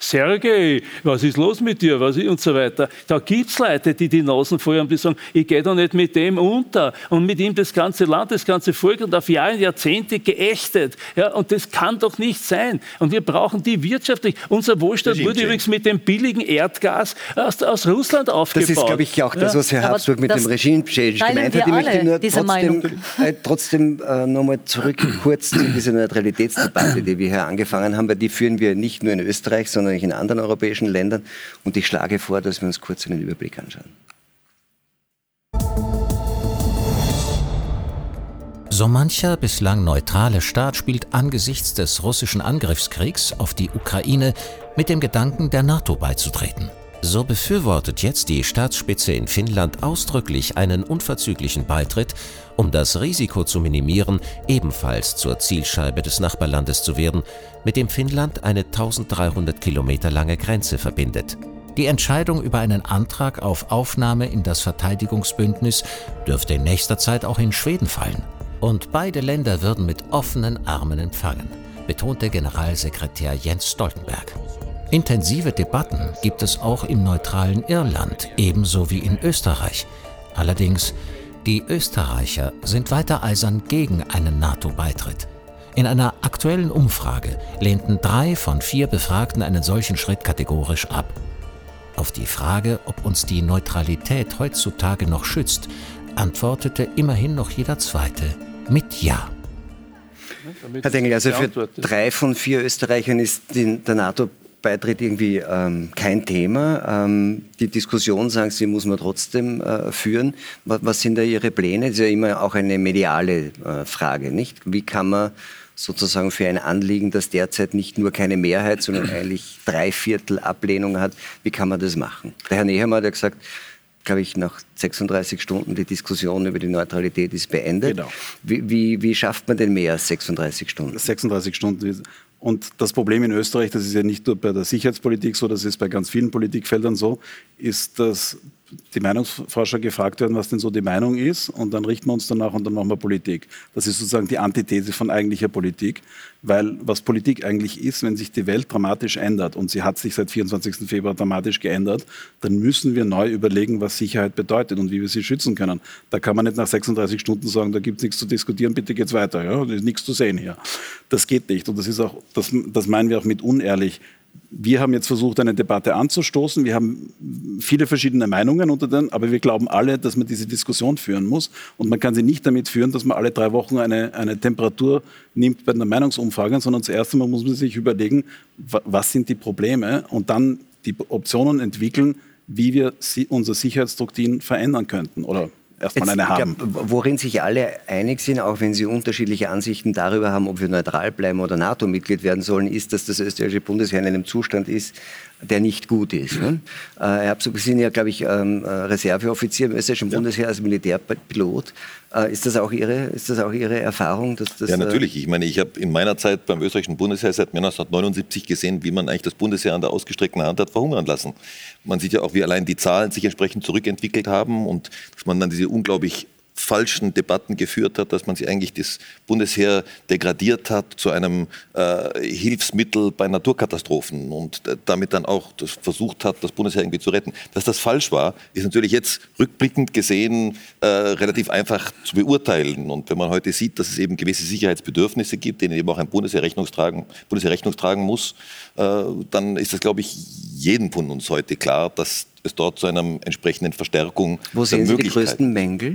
Sergei, was ist los mit dir? Was ist? Und so weiter. Da gibt es Leute, die die Nasen voll haben, die sagen, ich gehe doch nicht mit dem unter. Und mit ihm das ganze Land, das ganze Volk und auf Jahre, Jahrzehnte geächtet. Ja, und das kann doch nicht sein. Und wir brauchen die Wirtschaft wirtschaftlich. Unser Wohlstand wurde übrigens mit dem billigen Erdgas aus, aus Russland aufgebaut. Das ist, glaube ich, auch das, was Herr Habsburg mit dem Regime-Change gemeint hat. Ich möchte nur trotzdem, äh, trotzdem äh, nochmal zurück kurz zu dieser Neutralitätsdebatte, die wir hier angefangen haben, weil die führen wir nicht nur in Österreich, sondern auch in anderen europäischen Ländern. Und ich schlage vor, dass wir uns kurz einen Überblick anschauen. So mancher bislang neutrale Staat spielt angesichts des russischen Angriffskriegs auf die Ukraine mit dem Gedanken, der NATO beizutreten. So befürwortet jetzt die Staatsspitze in Finnland ausdrücklich einen unverzüglichen Beitritt, um das Risiko zu minimieren, ebenfalls zur Zielscheibe des Nachbarlandes zu werden, mit dem Finnland eine 1300 Kilometer lange Grenze verbindet. Die Entscheidung über einen Antrag auf Aufnahme in das Verteidigungsbündnis dürfte in nächster Zeit auch in Schweden fallen. Und beide Länder würden mit offenen Armen empfangen, betonte Generalsekretär Jens Stoltenberg. Intensive Debatten gibt es auch im neutralen Irland, ebenso wie in Österreich. Allerdings, die Österreicher sind weiter eisern gegen einen NATO-Beitritt. In einer aktuellen Umfrage lehnten drei von vier Befragten einen solchen Schritt kategorisch ab. Auf die Frage, ob uns die Neutralität heutzutage noch schützt, antwortete immerhin noch jeder Zweite mit Ja. Herr Dengel, also für drei von vier Österreichern ist der NATO Beitritt irgendwie ähm, kein Thema. Ähm, die Diskussion, sagen Sie, muss man trotzdem äh, führen. Was, was, sind da Ihre Pläne? Das ist ja immer auch eine mediale äh, Frage, nicht? Wie kann man sozusagen für ein Anliegen, das derzeit nicht nur keine Mehrheit, sondern eigentlich drei Viertel Ablehnung hat, wie kann man das machen? Der Herr Nehammer hat ja gesagt, glaube ich, nach 36 Stunden die Diskussion über die Neutralität ist beendet. Genau. Wie, wie, wie schafft man denn mehr als 36 Stunden? 36 Stunden und das Problem in Österreich, das ist ja nicht nur bei der Sicherheitspolitik so, das ist bei ganz vielen Politikfeldern so, ist, dass die Meinungsforscher gefragt werden, was denn so die Meinung ist, und dann richten wir uns danach und dann machen wir Politik. Das ist sozusagen die Antithese von eigentlicher Politik, weil was Politik eigentlich ist, wenn sich die Welt dramatisch ändert, und sie hat sich seit 24. Februar dramatisch geändert, dann müssen wir neu überlegen, was Sicherheit bedeutet und wie wir sie schützen können. Da kann man nicht nach 36 Stunden sagen, da gibt es nichts zu diskutieren, bitte geht's weiter, ja, da ist nichts zu sehen hier. Das geht nicht und das ist auch, das, das meinen wir auch mit unehrlich wir haben jetzt versucht, eine Debatte anzustoßen. Wir haben viele verschiedene Meinungen unter den, aber wir glauben alle, dass man diese Diskussion führen muss. Und man kann sie nicht damit führen, dass man alle drei Wochen eine, eine Temperatur nimmt bei einer Meinungsumfrage, sondern zuerst einmal muss man sich überlegen, was sind die Probleme und dann die Optionen entwickeln, wie wir unser Sicherheitsdoktrin verändern könnten oder erstmal eine haben. Glaub, worin sich alle einig sind, auch wenn sie unterschiedliche Ansichten darüber haben, ob wir neutral bleiben oder NATO-Mitglied werden sollen, ist, dass das österreichische Bundesheer in einem Zustand ist, der nicht gut ist. Ne? Äh, Sie sind ja, glaube ich, ähm, äh, Reserveoffizier im österreichischen ja. Bundesheer als Militärpilot. Äh, ist, das auch Ihre, ist das auch Ihre Erfahrung? Dass das, ja, natürlich. Ich meine, ich habe in meiner Zeit beim österreichischen Bundesheer seit 1979 gesehen, wie man eigentlich das Bundesheer an der ausgestreckten Hand hat verhungern lassen. Man sieht ja auch, wie allein die Zahlen sich entsprechend zurückentwickelt haben und dass man dann diese unglaublich falschen Debatten geführt hat, dass man sich eigentlich das Bundesheer degradiert hat zu einem äh, Hilfsmittel bei Naturkatastrophen und äh, damit dann auch versucht hat, das Bundesheer irgendwie zu retten. Dass das falsch war, ist natürlich jetzt rückblickend gesehen äh, relativ einfach zu beurteilen. Und wenn man heute sieht, dass es eben gewisse Sicherheitsbedürfnisse gibt, denen eben auch ein Bundesheer Rechnung tragen, Bundesheer Rechnung tragen muss, äh, dann ist das, glaube ich, jedem von uns heute klar, dass es dort zu einer entsprechenden Verstärkung Wo sehen Sie die größten Mängel?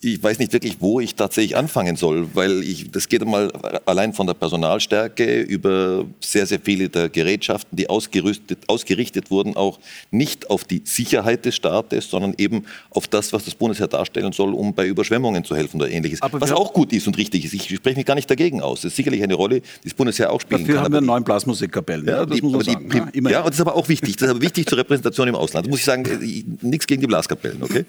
ich weiß nicht wirklich, wo ich tatsächlich anfangen soll, weil ich, das geht einmal allein von der Personalstärke über sehr, sehr viele der Gerätschaften, die ausgerüstet, ausgerichtet wurden, auch nicht auf die Sicherheit des Staates, sondern eben auf das, was das Bundesheer darstellen soll, um bei Überschwemmungen zu helfen oder ähnliches. Aber was auch gut ist und richtig ist. Ich spreche mich gar nicht dagegen aus. Das ist sicherlich eine Rolle, die das Bundesheer auch spielen Dafür kann. haben wir neun Blasmusikkapellen. Ja, das die, muss man sagen. Die, ja, ja, und das ist aber auch wichtig. Das ist aber wichtig zur Repräsentation im Ausland. Da muss ich sagen, nichts gegen die Blaskapellen, okay?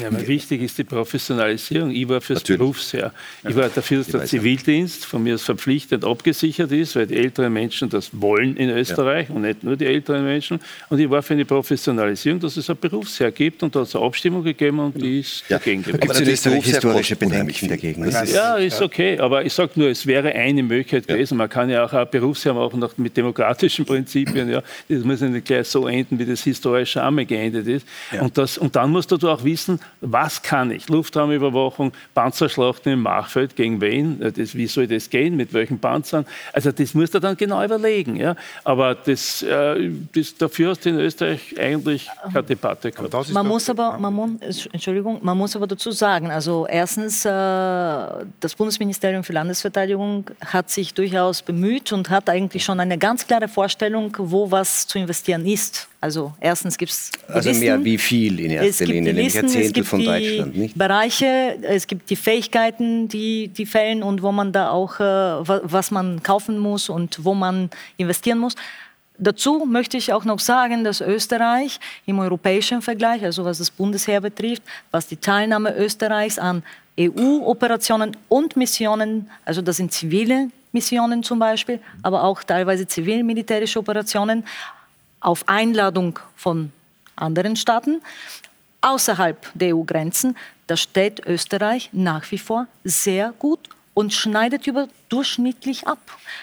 Ja, aber wichtig ist die Professionalisierung. Ich war fürs Natürlich. Berufsheer. Ich war dafür, dass der Zivildienst von mir aus verpflichtend abgesichert ist, weil die älteren Menschen das wollen in Österreich ja. und nicht nur die älteren Menschen. Und ich war für eine Professionalisierung, dass es ein Berufsheer gibt und da hat es eine Abstimmung gegeben und die ist ja. dagegen gewesen. Aber natürlich historische Bedenken dagegen. Ist ja, ist okay, aber ich sage nur, es wäre eine Möglichkeit ja. gewesen. Man kann ja auch ein Berufsheer machen nach, mit demokratischen Prinzipien. Ja. Das muss ja nicht gleich so enden, wie das historische einmal geendet ist. Und, das, und dann musst du auch wissen, was kann ich? Luftraumüberwachung, Panzerschlachten im Machfeld, gegen wen? Das, wie soll das gehen? Mit welchen Panzern? Also das musst du dann genau überlegen. Ja? Aber das, äh, das, dafür hast du in Österreich eigentlich keine Debatte gehabt. Man muss aber, man Entschuldigung, man muss aber dazu sagen, also erstens, äh, das Bundesministerium für Landesverteidigung hat sich durchaus bemüht und hat eigentlich schon eine ganz klare Vorstellung, wo was zu investieren ist. Also erstens gibt es Also mehr wie viel in erster Linie, nämlich ein Zehntel von Deutschland. Nicht? Bereiche, es gibt die Fähigkeiten, die, die fehlen und wo man da auch, äh, was man kaufen muss und wo man investieren muss. dazu möchte ich auch noch sagen, dass Österreich im europäischen Vergleich, also was das Bundesheer betrifft, was die Teilnahme Österreichs an EU-Operationen und Missionen, also das sind zivile Missionen zum Beispiel, aber auch teilweise zivil-militärische Operationen auf Einladung von anderen Staaten außerhalb der EU-Grenzen, da steht Österreich nach wie vor sehr gut und schneidet überdurchschnittlich ab.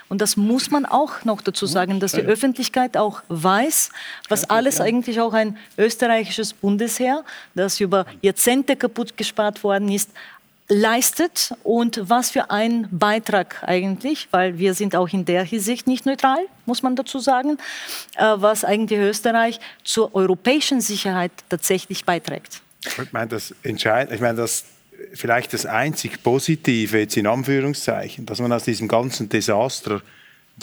Und das muss man auch noch dazu sagen, dass die Öffentlichkeit auch weiß, was alles eigentlich auch ein österreichisches Bundesheer, das über Jahrzehnte kaputt gespart worden ist, leistet und was für ein Beitrag eigentlich, weil wir sind auch in der Hinsicht nicht neutral, muss man dazu sagen, äh, was eigentlich Österreich zur europäischen Sicherheit tatsächlich beiträgt. Ich meine, das entscheidend, ich meine, das vielleicht das einzig Positive jetzt in Anführungszeichen, dass man aus diesem ganzen Desaster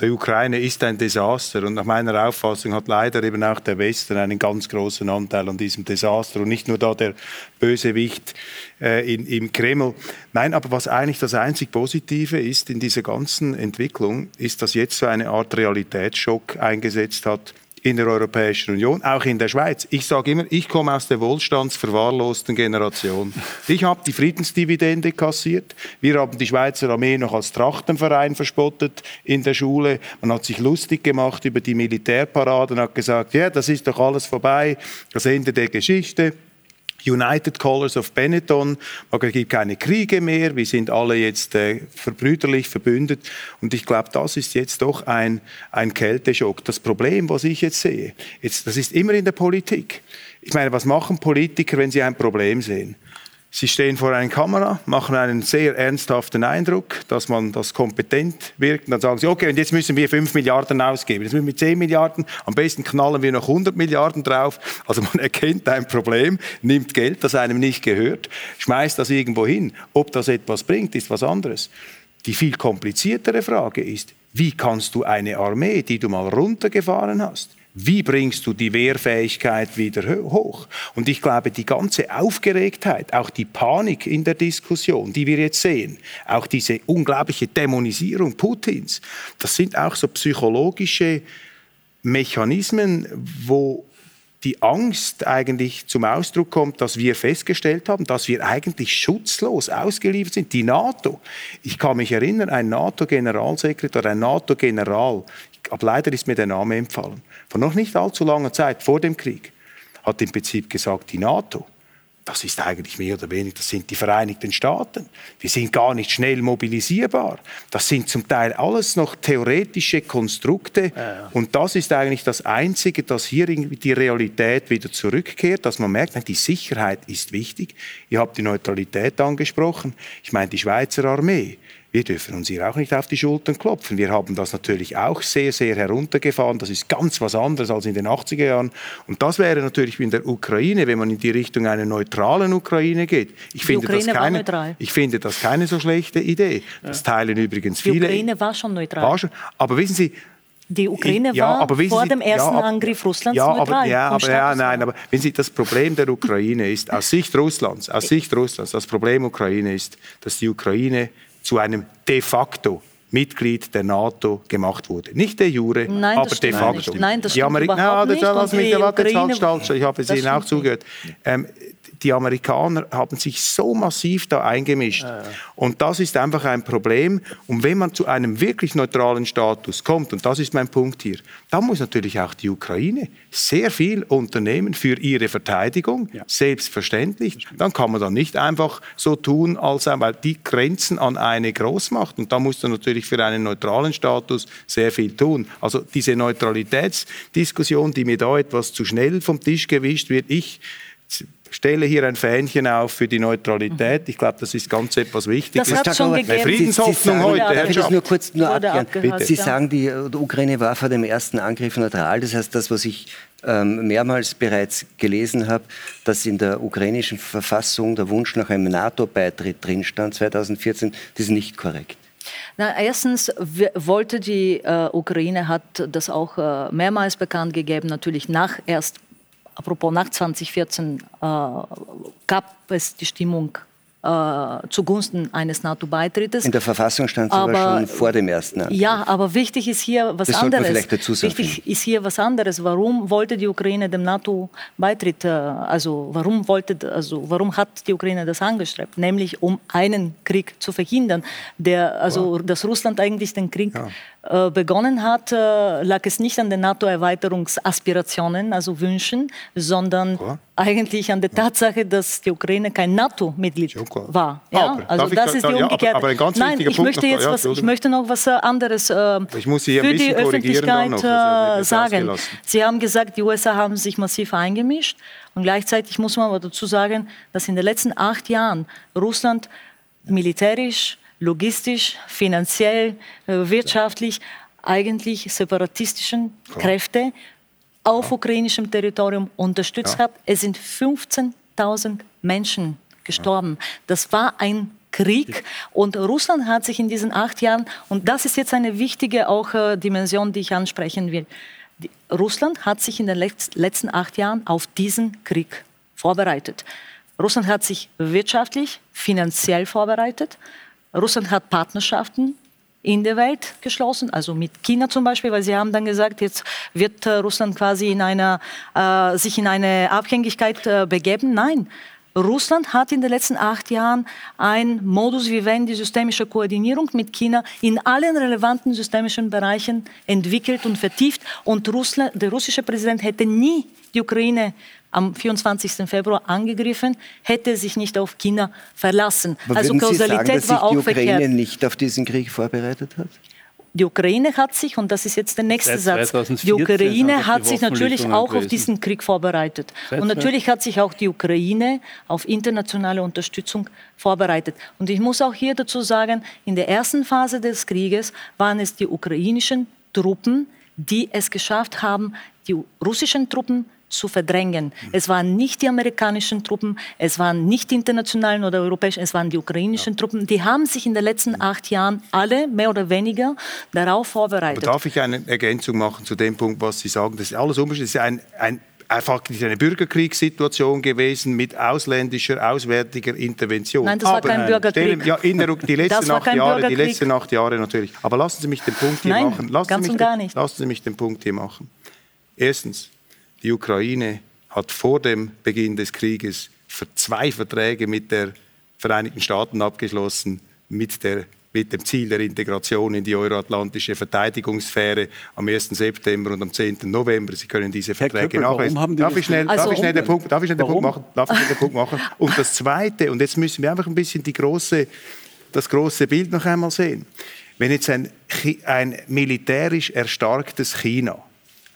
der Ukraine ist ein Desaster und nach meiner Auffassung hat leider eben auch der Westen einen ganz großen Anteil an diesem Desaster und nicht nur da der Bösewicht äh, in, im Kreml. Nein, aber was eigentlich das einzig Positive ist in dieser ganzen Entwicklung, ist, dass jetzt so eine Art Realitätsschock eingesetzt hat in der Europäischen Union, auch in der Schweiz. Ich sage immer, ich komme aus der wohlstandsverwahrlosten Generation. Ich habe die Friedensdividende kassiert. Wir haben die Schweizer Armee noch als Trachtenverein verspottet in der Schule. Man hat sich lustig gemacht über die Militärparaden, hat gesagt, ja, das ist doch alles vorbei, das Ende der Geschichte. United Colors of Benetton. Es gibt keine Kriege mehr. Wir sind alle jetzt äh, verbrüderlich verbündet. Und ich glaube, das ist jetzt doch ein, ein Kälteschock. Das Problem, was ich jetzt sehe, jetzt, das ist immer in der Politik. Ich meine, was machen Politiker, wenn sie ein Problem sehen? Sie stehen vor einer Kamera, machen einen sehr ernsthaften Eindruck, dass man das kompetent wirkt. Dann sagen sie, okay, und jetzt müssen wir 5 Milliarden ausgeben. Jetzt müssen wir 10 Milliarden, am besten knallen wir noch 100 Milliarden drauf. Also man <laughs> erkennt ein Problem, nimmt Geld, das einem nicht gehört, schmeißt das irgendwo hin. Ob das etwas bringt, ist was anderes. Die viel kompliziertere Frage ist, wie kannst du eine Armee, die du mal runtergefahren hast, wie bringst du die Wehrfähigkeit wieder hoch? Und ich glaube, die ganze Aufgeregtheit, auch die Panik in der Diskussion, die wir jetzt sehen, auch diese unglaubliche Dämonisierung Putins, das sind auch so psychologische Mechanismen, wo die Angst eigentlich zum Ausdruck kommt, dass wir festgestellt haben, dass wir eigentlich schutzlos ausgeliefert sind. Die NATO, ich kann mich erinnern, ein NATO-Generalsekretär, ein NATO-General, aber leider ist mir der Name empfallen, vor noch nicht allzu langer Zeit, vor dem Krieg, hat im Prinzip gesagt, die NATO, das ist eigentlich mehr oder weniger, das sind die Vereinigten Staaten. Wir sind gar nicht schnell mobilisierbar. Das sind zum Teil alles noch theoretische Konstrukte. Ja, ja. Und das ist eigentlich das Einzige, dass hier irgendwie die Realität wieder zurückkehrt, dass man merkt, nein, die Sicherheit ist wichtig. Ihr habt die Neutralität angesprochen. Ich meine, die Schweizer Armee wir dürfen uns hier auch nicht auf die Schultern klopfen. Wir haben das natürlich auch sehr, sehr heruntergefahren. Das ist ganz was anderes als in den 80er Jahren. Und das wäre natürlich in der Ukraine, wenn man in die Richtung einer neutralen Ukraine geht. Ich, die finde, Ukraine das keine, ich finde das keine so schlechte Idee. Das teilen übrigens viele. Die Ukraine war schon neutral. War schon, aber wissen Sie, die Ukraine ja, war vor Sie, dem ersten ja, Angriff Russlands ja, neutral. Aber, ja, aber ja, nein, aber wenn Sie, das Problem der Ukraine ist, aus Sicht Russlands, aus Sicht Russlands, das Problem Ukraine ist, dass die Ukraine zu einem de facto Mitglied der NATO gemacht wurde. Nicht de jure, Nein, aber de facto. Nein, das stimmt Amerik überhaupt nicht. Lass mich, warte, jetzt halt, ich habe es Ihnen auch zugehört. Ähm, die Amerikaner haben sich so massiv da eingemischt. Ja, ja. Und das ist einfach ein Problem. Und wenn man zu einem wirklich neutralen Status kommt, und das ist mein Punkt hier, dann muss natürlich auch die Ukraine sehr viel unternehmen für ihre Verteidigung, ja. selbstverständlich. Dann kann man dann nicht einfach so tun, als weil die grenzen an eine Großmacht. Und da muss man natürlich für einen neutralen Status sehr viel tun. Also diese Neutralitätsdiskussion, die mir da etwas zu schnell vom Tisch gewischt wird, ich stelle hier ein Fähnchen auf für die Neutralität. Ich glaube, das ist ganz etwas Wichtiges. Das hat schon gegeben. Friedenshoffnung Sie, sagen, heute. Darf ich das nur kurz nur abklären? Sie sagen, die, Ukraine war vor dem ersten Angriff neutral. Das heißt, das, was ich ähm, mehrmals bereits gelesen habe, dass in der ukrainischen Verfassung der Wunsch nach einem NATO-Beitritt drinstand 2014, das ist nicht korrekt. Na, erstens wollte die äh, Ukraine, hat das auch äh, mehrmals bekannt gegeben, natürlich nach erst apropos nach 2014 äh, gab es die Stimmung, äh, zugunsten eines NATO-Beitrittes. In der Verfassung stand es aber, aber, schon vor dem ersten Antrag. Ja, aber wichtig ist hier was das anderes. vielleicht dazu sagen. Wichtig ist hier was anderes. Warum wollte die Ukraine dem NATO-Beitritt, äh, also warum wollte, also warum hat die Ukraine das angestrebt? Nämlich um einen Krieg zu verhindern, der, also dass Russland eigentlich den Krieg ja begonnen hat, äh, lag es nicht an den NATO-Erweiterungsaspirationen, also Wünschen, sondern ja. eigentlich an der Tatsache, dass die Ukraine kein NATO-Mitglied war. Ja? also das ist die umgekehrte. aber, aber ein ganz Nein, ich möchte, jetzt was, ich möchte noch was äh, anderes ich muss für die Öffentlichkeit noch, sagen. Sie haben gesagt, die USA haben sich massiv eingemischt und gleichzeitig muss man aber dazu sagen, dass in den letzten acht Jahren Russland militärisch logistisch, finanziell, äh, wirtschaftlich eigentlich separatistischen Kräfte auf ukrainischem Territorium unterstützt ja. hat. Es sind 15.000 Menschen gestorben. Das war ein Krieg. Und Russland hat sich in diesen acht Jahren, und das ist jetzt eine wichtige auch äh, Dimension, die ich ansprechen will, die, Russland hat sich in den letzten acht Jahren auf diesen Krieg vorbereitet. Russland hat sich wirtschaftlich, finanziell vorbereitet. Russland hat Partnerschaften in der Welt geschlossen, also mit China zum Beispiel, weil sie haben dann gesagt, jetzt wird äh, Russland quasi in einer, äh, sich in eine Abhängigkeit äh, begeben. Nein, Russland hat in den letzten acht Jahren ein Modus vivendi systemischer Koordinierung mit China in allen relevanten systemischen Bereichen entwickelt und vertieft. Und Russland, der russische Präsident hätte nie die Ukraine am 24. Februar angegriffen, hätte sich nicht auf China verlassen. Aber also Kausalität sagen, dass war auch die Ukraine verkehrt. nicht auf diesen Krieg vorbereitet hat? Die Ukraine hat sich, und das ist jetzt der nächste Satz, die Ukraine hat sich natürlich auch auf diesen Krieg vorbereitet. Und natürlich hat sich auch die Ukraine auf internationale Unterstützung vorbereitet. Und ich muss auch hier dazu sagen, in der ersten Phase des Krieges waren es die ukrainischen Truppen, die es geschafft haben, die russischen Truppen zu verdrängen. Es waren nicht die amerikanischen Truppen, es waren nicht die internationalen oder europäischen, es waren die ukrainischen ja. Truppen. Die haben sich in den letzten acht Jahren alle mehr oder weniger darauf vorbereitet. Aber darf ich eine Ergänzung machen zu dem Punkt, was Sie sagen? Das ist alles unbestritten. Das ist ein, ein einfach eine Bürgerkriegssituation gewesen mit ausländischer, auswärtiger Intervention. Nein, das Aber <laughs> war kein Bürgerkrieg. Ja, der, die letzten acht Jahre, die letzten acht Jahre natürlich. Aber lassen Sie mich den Punkt hier Nein, machen. Lassen ganz Sie mich und gar nicht. Lassen Sie mich den Punkt hier machen. Erstens, die Ukraine hat vor dem Beginn des Krieges zwei Verträge mit den Vereinigten Staaten abgeschlossen, mit, der, mit dem Ziel der Integration in die euroatlantische Verteidigungssphäre am 1. September und am 10. November. Sie können diese Verträge nachlesen. Darf ich schnell, also, darf ich schnell den Punkt, darf ich schnell den Punkt machen? Darf ich schnell den Punkt machen? <laughs> Und das Zweite, und jetzt müssen wir einfach ein bisschen die große, das große Bild noch einmal sehen. Wenn jetzt ein, ein militärisch erstarktes China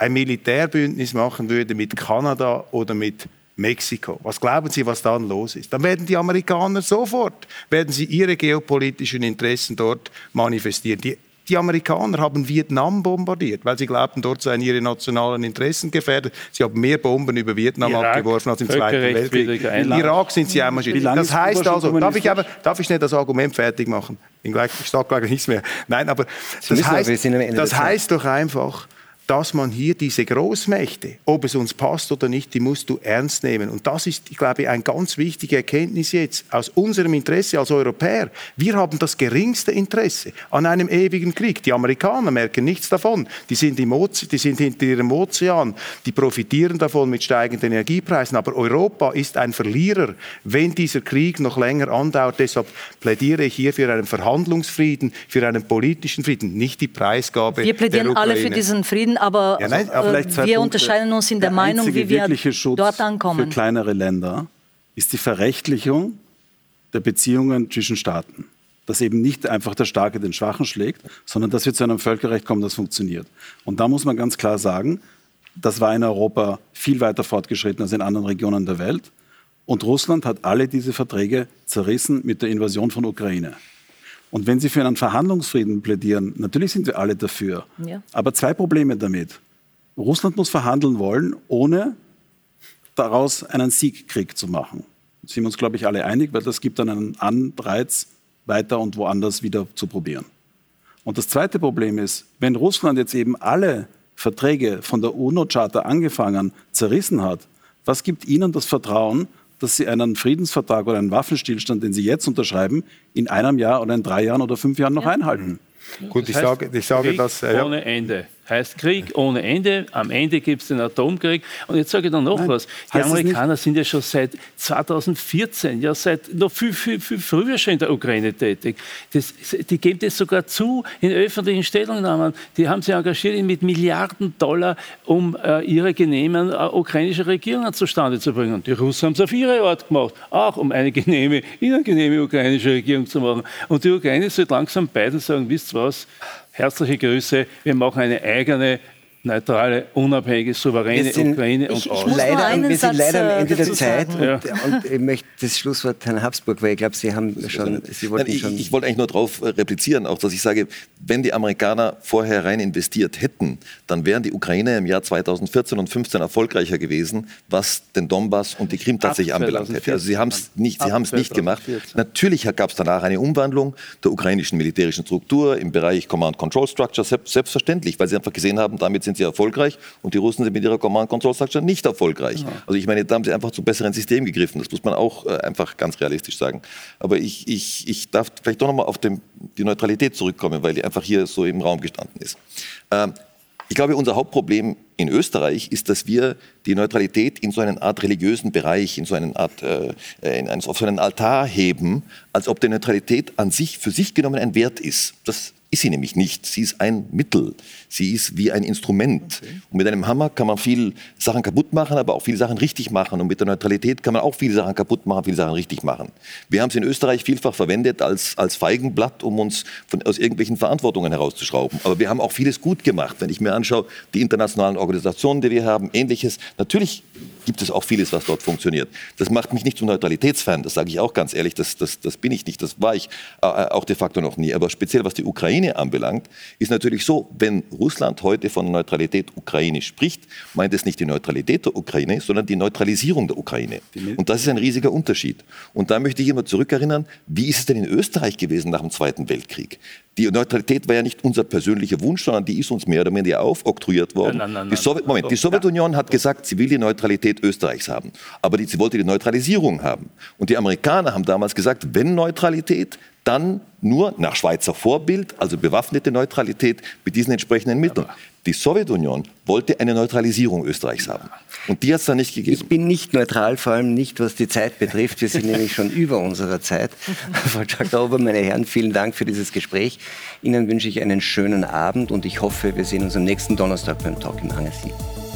ein Militärbündnis machen würde mit Kanada oder mit Mexiko. Was glauben Sie, was dann los ist? Dann werden die Amerikaner sofort, werden sie ihre geopolitischen Interessen dort manifestieren. Die, die Amerikaner haben Vietnam bombardiert, weil sie glaubten, dort seien ihre nationalen Interessen gefährdet. Sie haben mehr Bomben über Vietnam Irak, abgeworfen als im Zweiten Weltkrieg. In Irak sind sie einmal Das heißt also, darf ich, aber, darf ich schnell das Argument fertig machen? Ich sage gleich nichts mehr. Nein, aber das, heißt, das heißt doch einfach, dass man hier diese Großmächte, ob es uns passt oder nicht, die musst du ernst nehmen. Und das ist, ich glaube, eine ganz wichtige Erkenntnis jetzt aus unserem Interesse als Europäer. Wir haben das geringste Interesse an einem ewigen Krieg. Die Amerikaner merken nichts davon. Die sind, im Oze die sind hinter ihrem Ozean. Die profitieren davon mit steigenden Energiepreisen. Aber Europa ist ein Verlierer, wenn dieser Krieg noch länger andauert. Deshalb plädiere ich hier für einen Verhandlungsfrieden, für einen politischen Frieden, nicht die Preisgabe. Wir plädieren alle für diesen Frieden, aber, ja, nein, aber äh, wir Punkte. unterscheiden uns in der, der Meinung, wie wir Schutz dort ankommen. Für kleinere Länder ist die Verrechtlichung der Beziehungen zwischen Staaten. Dass eben nicht einfach der Starke den Schwachen schlägt, sondern dass wir zu einem Völkerrecht kommen, das funktioniert. Und da muss man ganz klar sagen, das war in Europa viel weiter fortgeschritten als in anderen Regionen der Welt. Und Russland hat alle diese Verträge zerrissen mit der Invasion von Ukraine. Und wenn Sie für einen Verhandlungsfrieden plädieren, natürlich sind wir alle dafür. Ja. Aber zwei Probleme damit. Russland muss verhandeln wollen, ohne daraus einen Siegkrieg zu machen. Da sind wir uns, glaube ich, alle einig, weil das gibt dann einen Anreiz, weiter und woanders wieder zu probieren. Und das zweite Problem ist, wenn Russland jetzt eben alle Verträge von der UNO-Charta angefangen zerrissen hat, was gibt Ihnen das Vertrauen, dass Sie einen Friedensvertrag oder einen Waffenstillstand, den Sie jetzt unterschreiben, in einem Jahr oder in drei Jahren oder fünf Jahren noch ja. einhalten. Gut, ich sage, ich sage Krieg das. Äh, ohne Ende. Heißt Krieg ohne Ende. Am Ende gibt es den Atomkrieg. Und jetzt sage ich dann noch Nein, was. Die Amerikaner sind ja schon seit 2014, ja seit noch viel, viel, viel früher schon in der Ukraine tätig. Das, die geben das sogar zu in öffentlichen Stellungnahmen. Die haben sich engagiert mit Milliarden Dollar, um äh, ihre genehmen äh, ukrainische Regierungen zustande zu bringen. Und die Russen haben es auf ihre Art gemacht, auch um eine genehme, ihnen genehme ukrainische Regierung zu machen. Und die Ukraine sollte langsam beiden sagen, wisst ihr was, herzliche Grüße. Wir machen eine eigene neutrale, unabhängige, souveräne sind, Ukraine ich, und ich aus. Leider, wir sind leider am Ende der Zeit und, ja. und, ich möchte das Schlusswort Herrn Habsburg, weil ich glaube, Sie haben schon, Sie wollten Nein, ich, schon... Ich wollte eigentlich nur darauf äh, replizieren, auch dass ich sage, wenn die Amerikaner vorher rein investiert hätten, dann wären die Ukraine im Jahr 2014 und 2015 erfolgreicher gewesen, was den Donbass und die Krim tatsächlich anbelangt hätte. Also sie haben es nicht, sie haben es nicht gemacht. Natürlich gab es danach eine Umwandlung der ukrainischen militärischen Struktur im Bereich Command Control Structure, selbstverständlich, weil sie einfach gesehen haben, damit sind sie erfolgreich und die Russen sind mit ihrer Command Control Structure nicht erfolgreich. Ja. Also ich meine, da haben sie einfach zu besseren Systemen gegriffen. Das muss man auch äh, einfach ganz realistisch sagen. Aber ich, ich, ich darf vielleicht doch nochmal auf dem, die Neutralität zurückkommen, weil die einfach hier so im Raum gestanden ist. Ähm, ich glaube, unser Hauptproblem in Österreich ist, dass wir die Neutralität in so eine Art religiösen Bereich, in so eine Art, äh, in einen, auf so einen Altar heben, als ob die Neutralität an sich für sich genommen ein Wert ist. Das ist sie nämlich nicht. Sie ist ein Mittel. Sie ist wie ein Instrument. Okay. Und mit einem Hammer kann man viel Sachen kaputt machen, aber auch viele Sachen richtig machen. Und mit der Neutralität kann man auch viele Sachen kaputt machen, viele Sachen richtig machen. Wir haben es in Österreich vielfach verwendet als, als Feigenblatt, um uns von, aus irgendwelchen Verantwortungen herauszuschrauben. Aber wir haben auch vieles gut gemacht. Wenn ich mir anschaue, die internationalen Organisationen, die wir haben, ähnliches. Natürlich gibt es auch vieles, was dort funktioniert. Das macht mich nicht zum Neutralitätsfan, das sage ich auch ganz ehrlich, das, das, das bin ich nicht, das war ich äh, auch de facto noch nie. Aber speziell was die Ukraine anbelangt, ist natürlich so, wenn Russland heute von Neutralität Ukraine spricht, meint es nicht die Neutralität der Ukraine, sondern die Neutralisierung der Ukraine. Und das ist ein riesiger Unterschied. Und da möchte ich immer zurückerinnern, wie ist es denn in Österreich gewesen nach dem Zweiten Weltkrieg? Die Neutralität war ja nicht unser persönlicher Wunsch, sondern die ist uns mehr oder weniger aufoktroyiert worden. Nein, nein, nein, die, Sowjet Moment, die Sowjetunion hat gesagt, sie will die Neutralität Österreichs haben. Aber die, sie wollte die Neutralisierung haben. Und die Amerikaner haben damals gesagt, wenn Neutralität, dann nur nach Schweizer Vorbild, also bewaffnete Neutralität mit diesen entsprechenden Mitteln. Die Sowjetunion wollte eine Neutralisierung Österreichs haben. Und die hat es dann nicht gegeben. Ich bin nicht neutral, vor allem nicht, was die Zeit betrifft. Wir sind nämlich schon über unserer Zeit. <laughs> Frau Dr. Ober, meine Herren, vielen Dank für dieses Gespräch. Ihnen wünsche ich einen schönen Abend und ich hoffe, wir sehen uns am nächsten Donnerstag beim Talk im 7.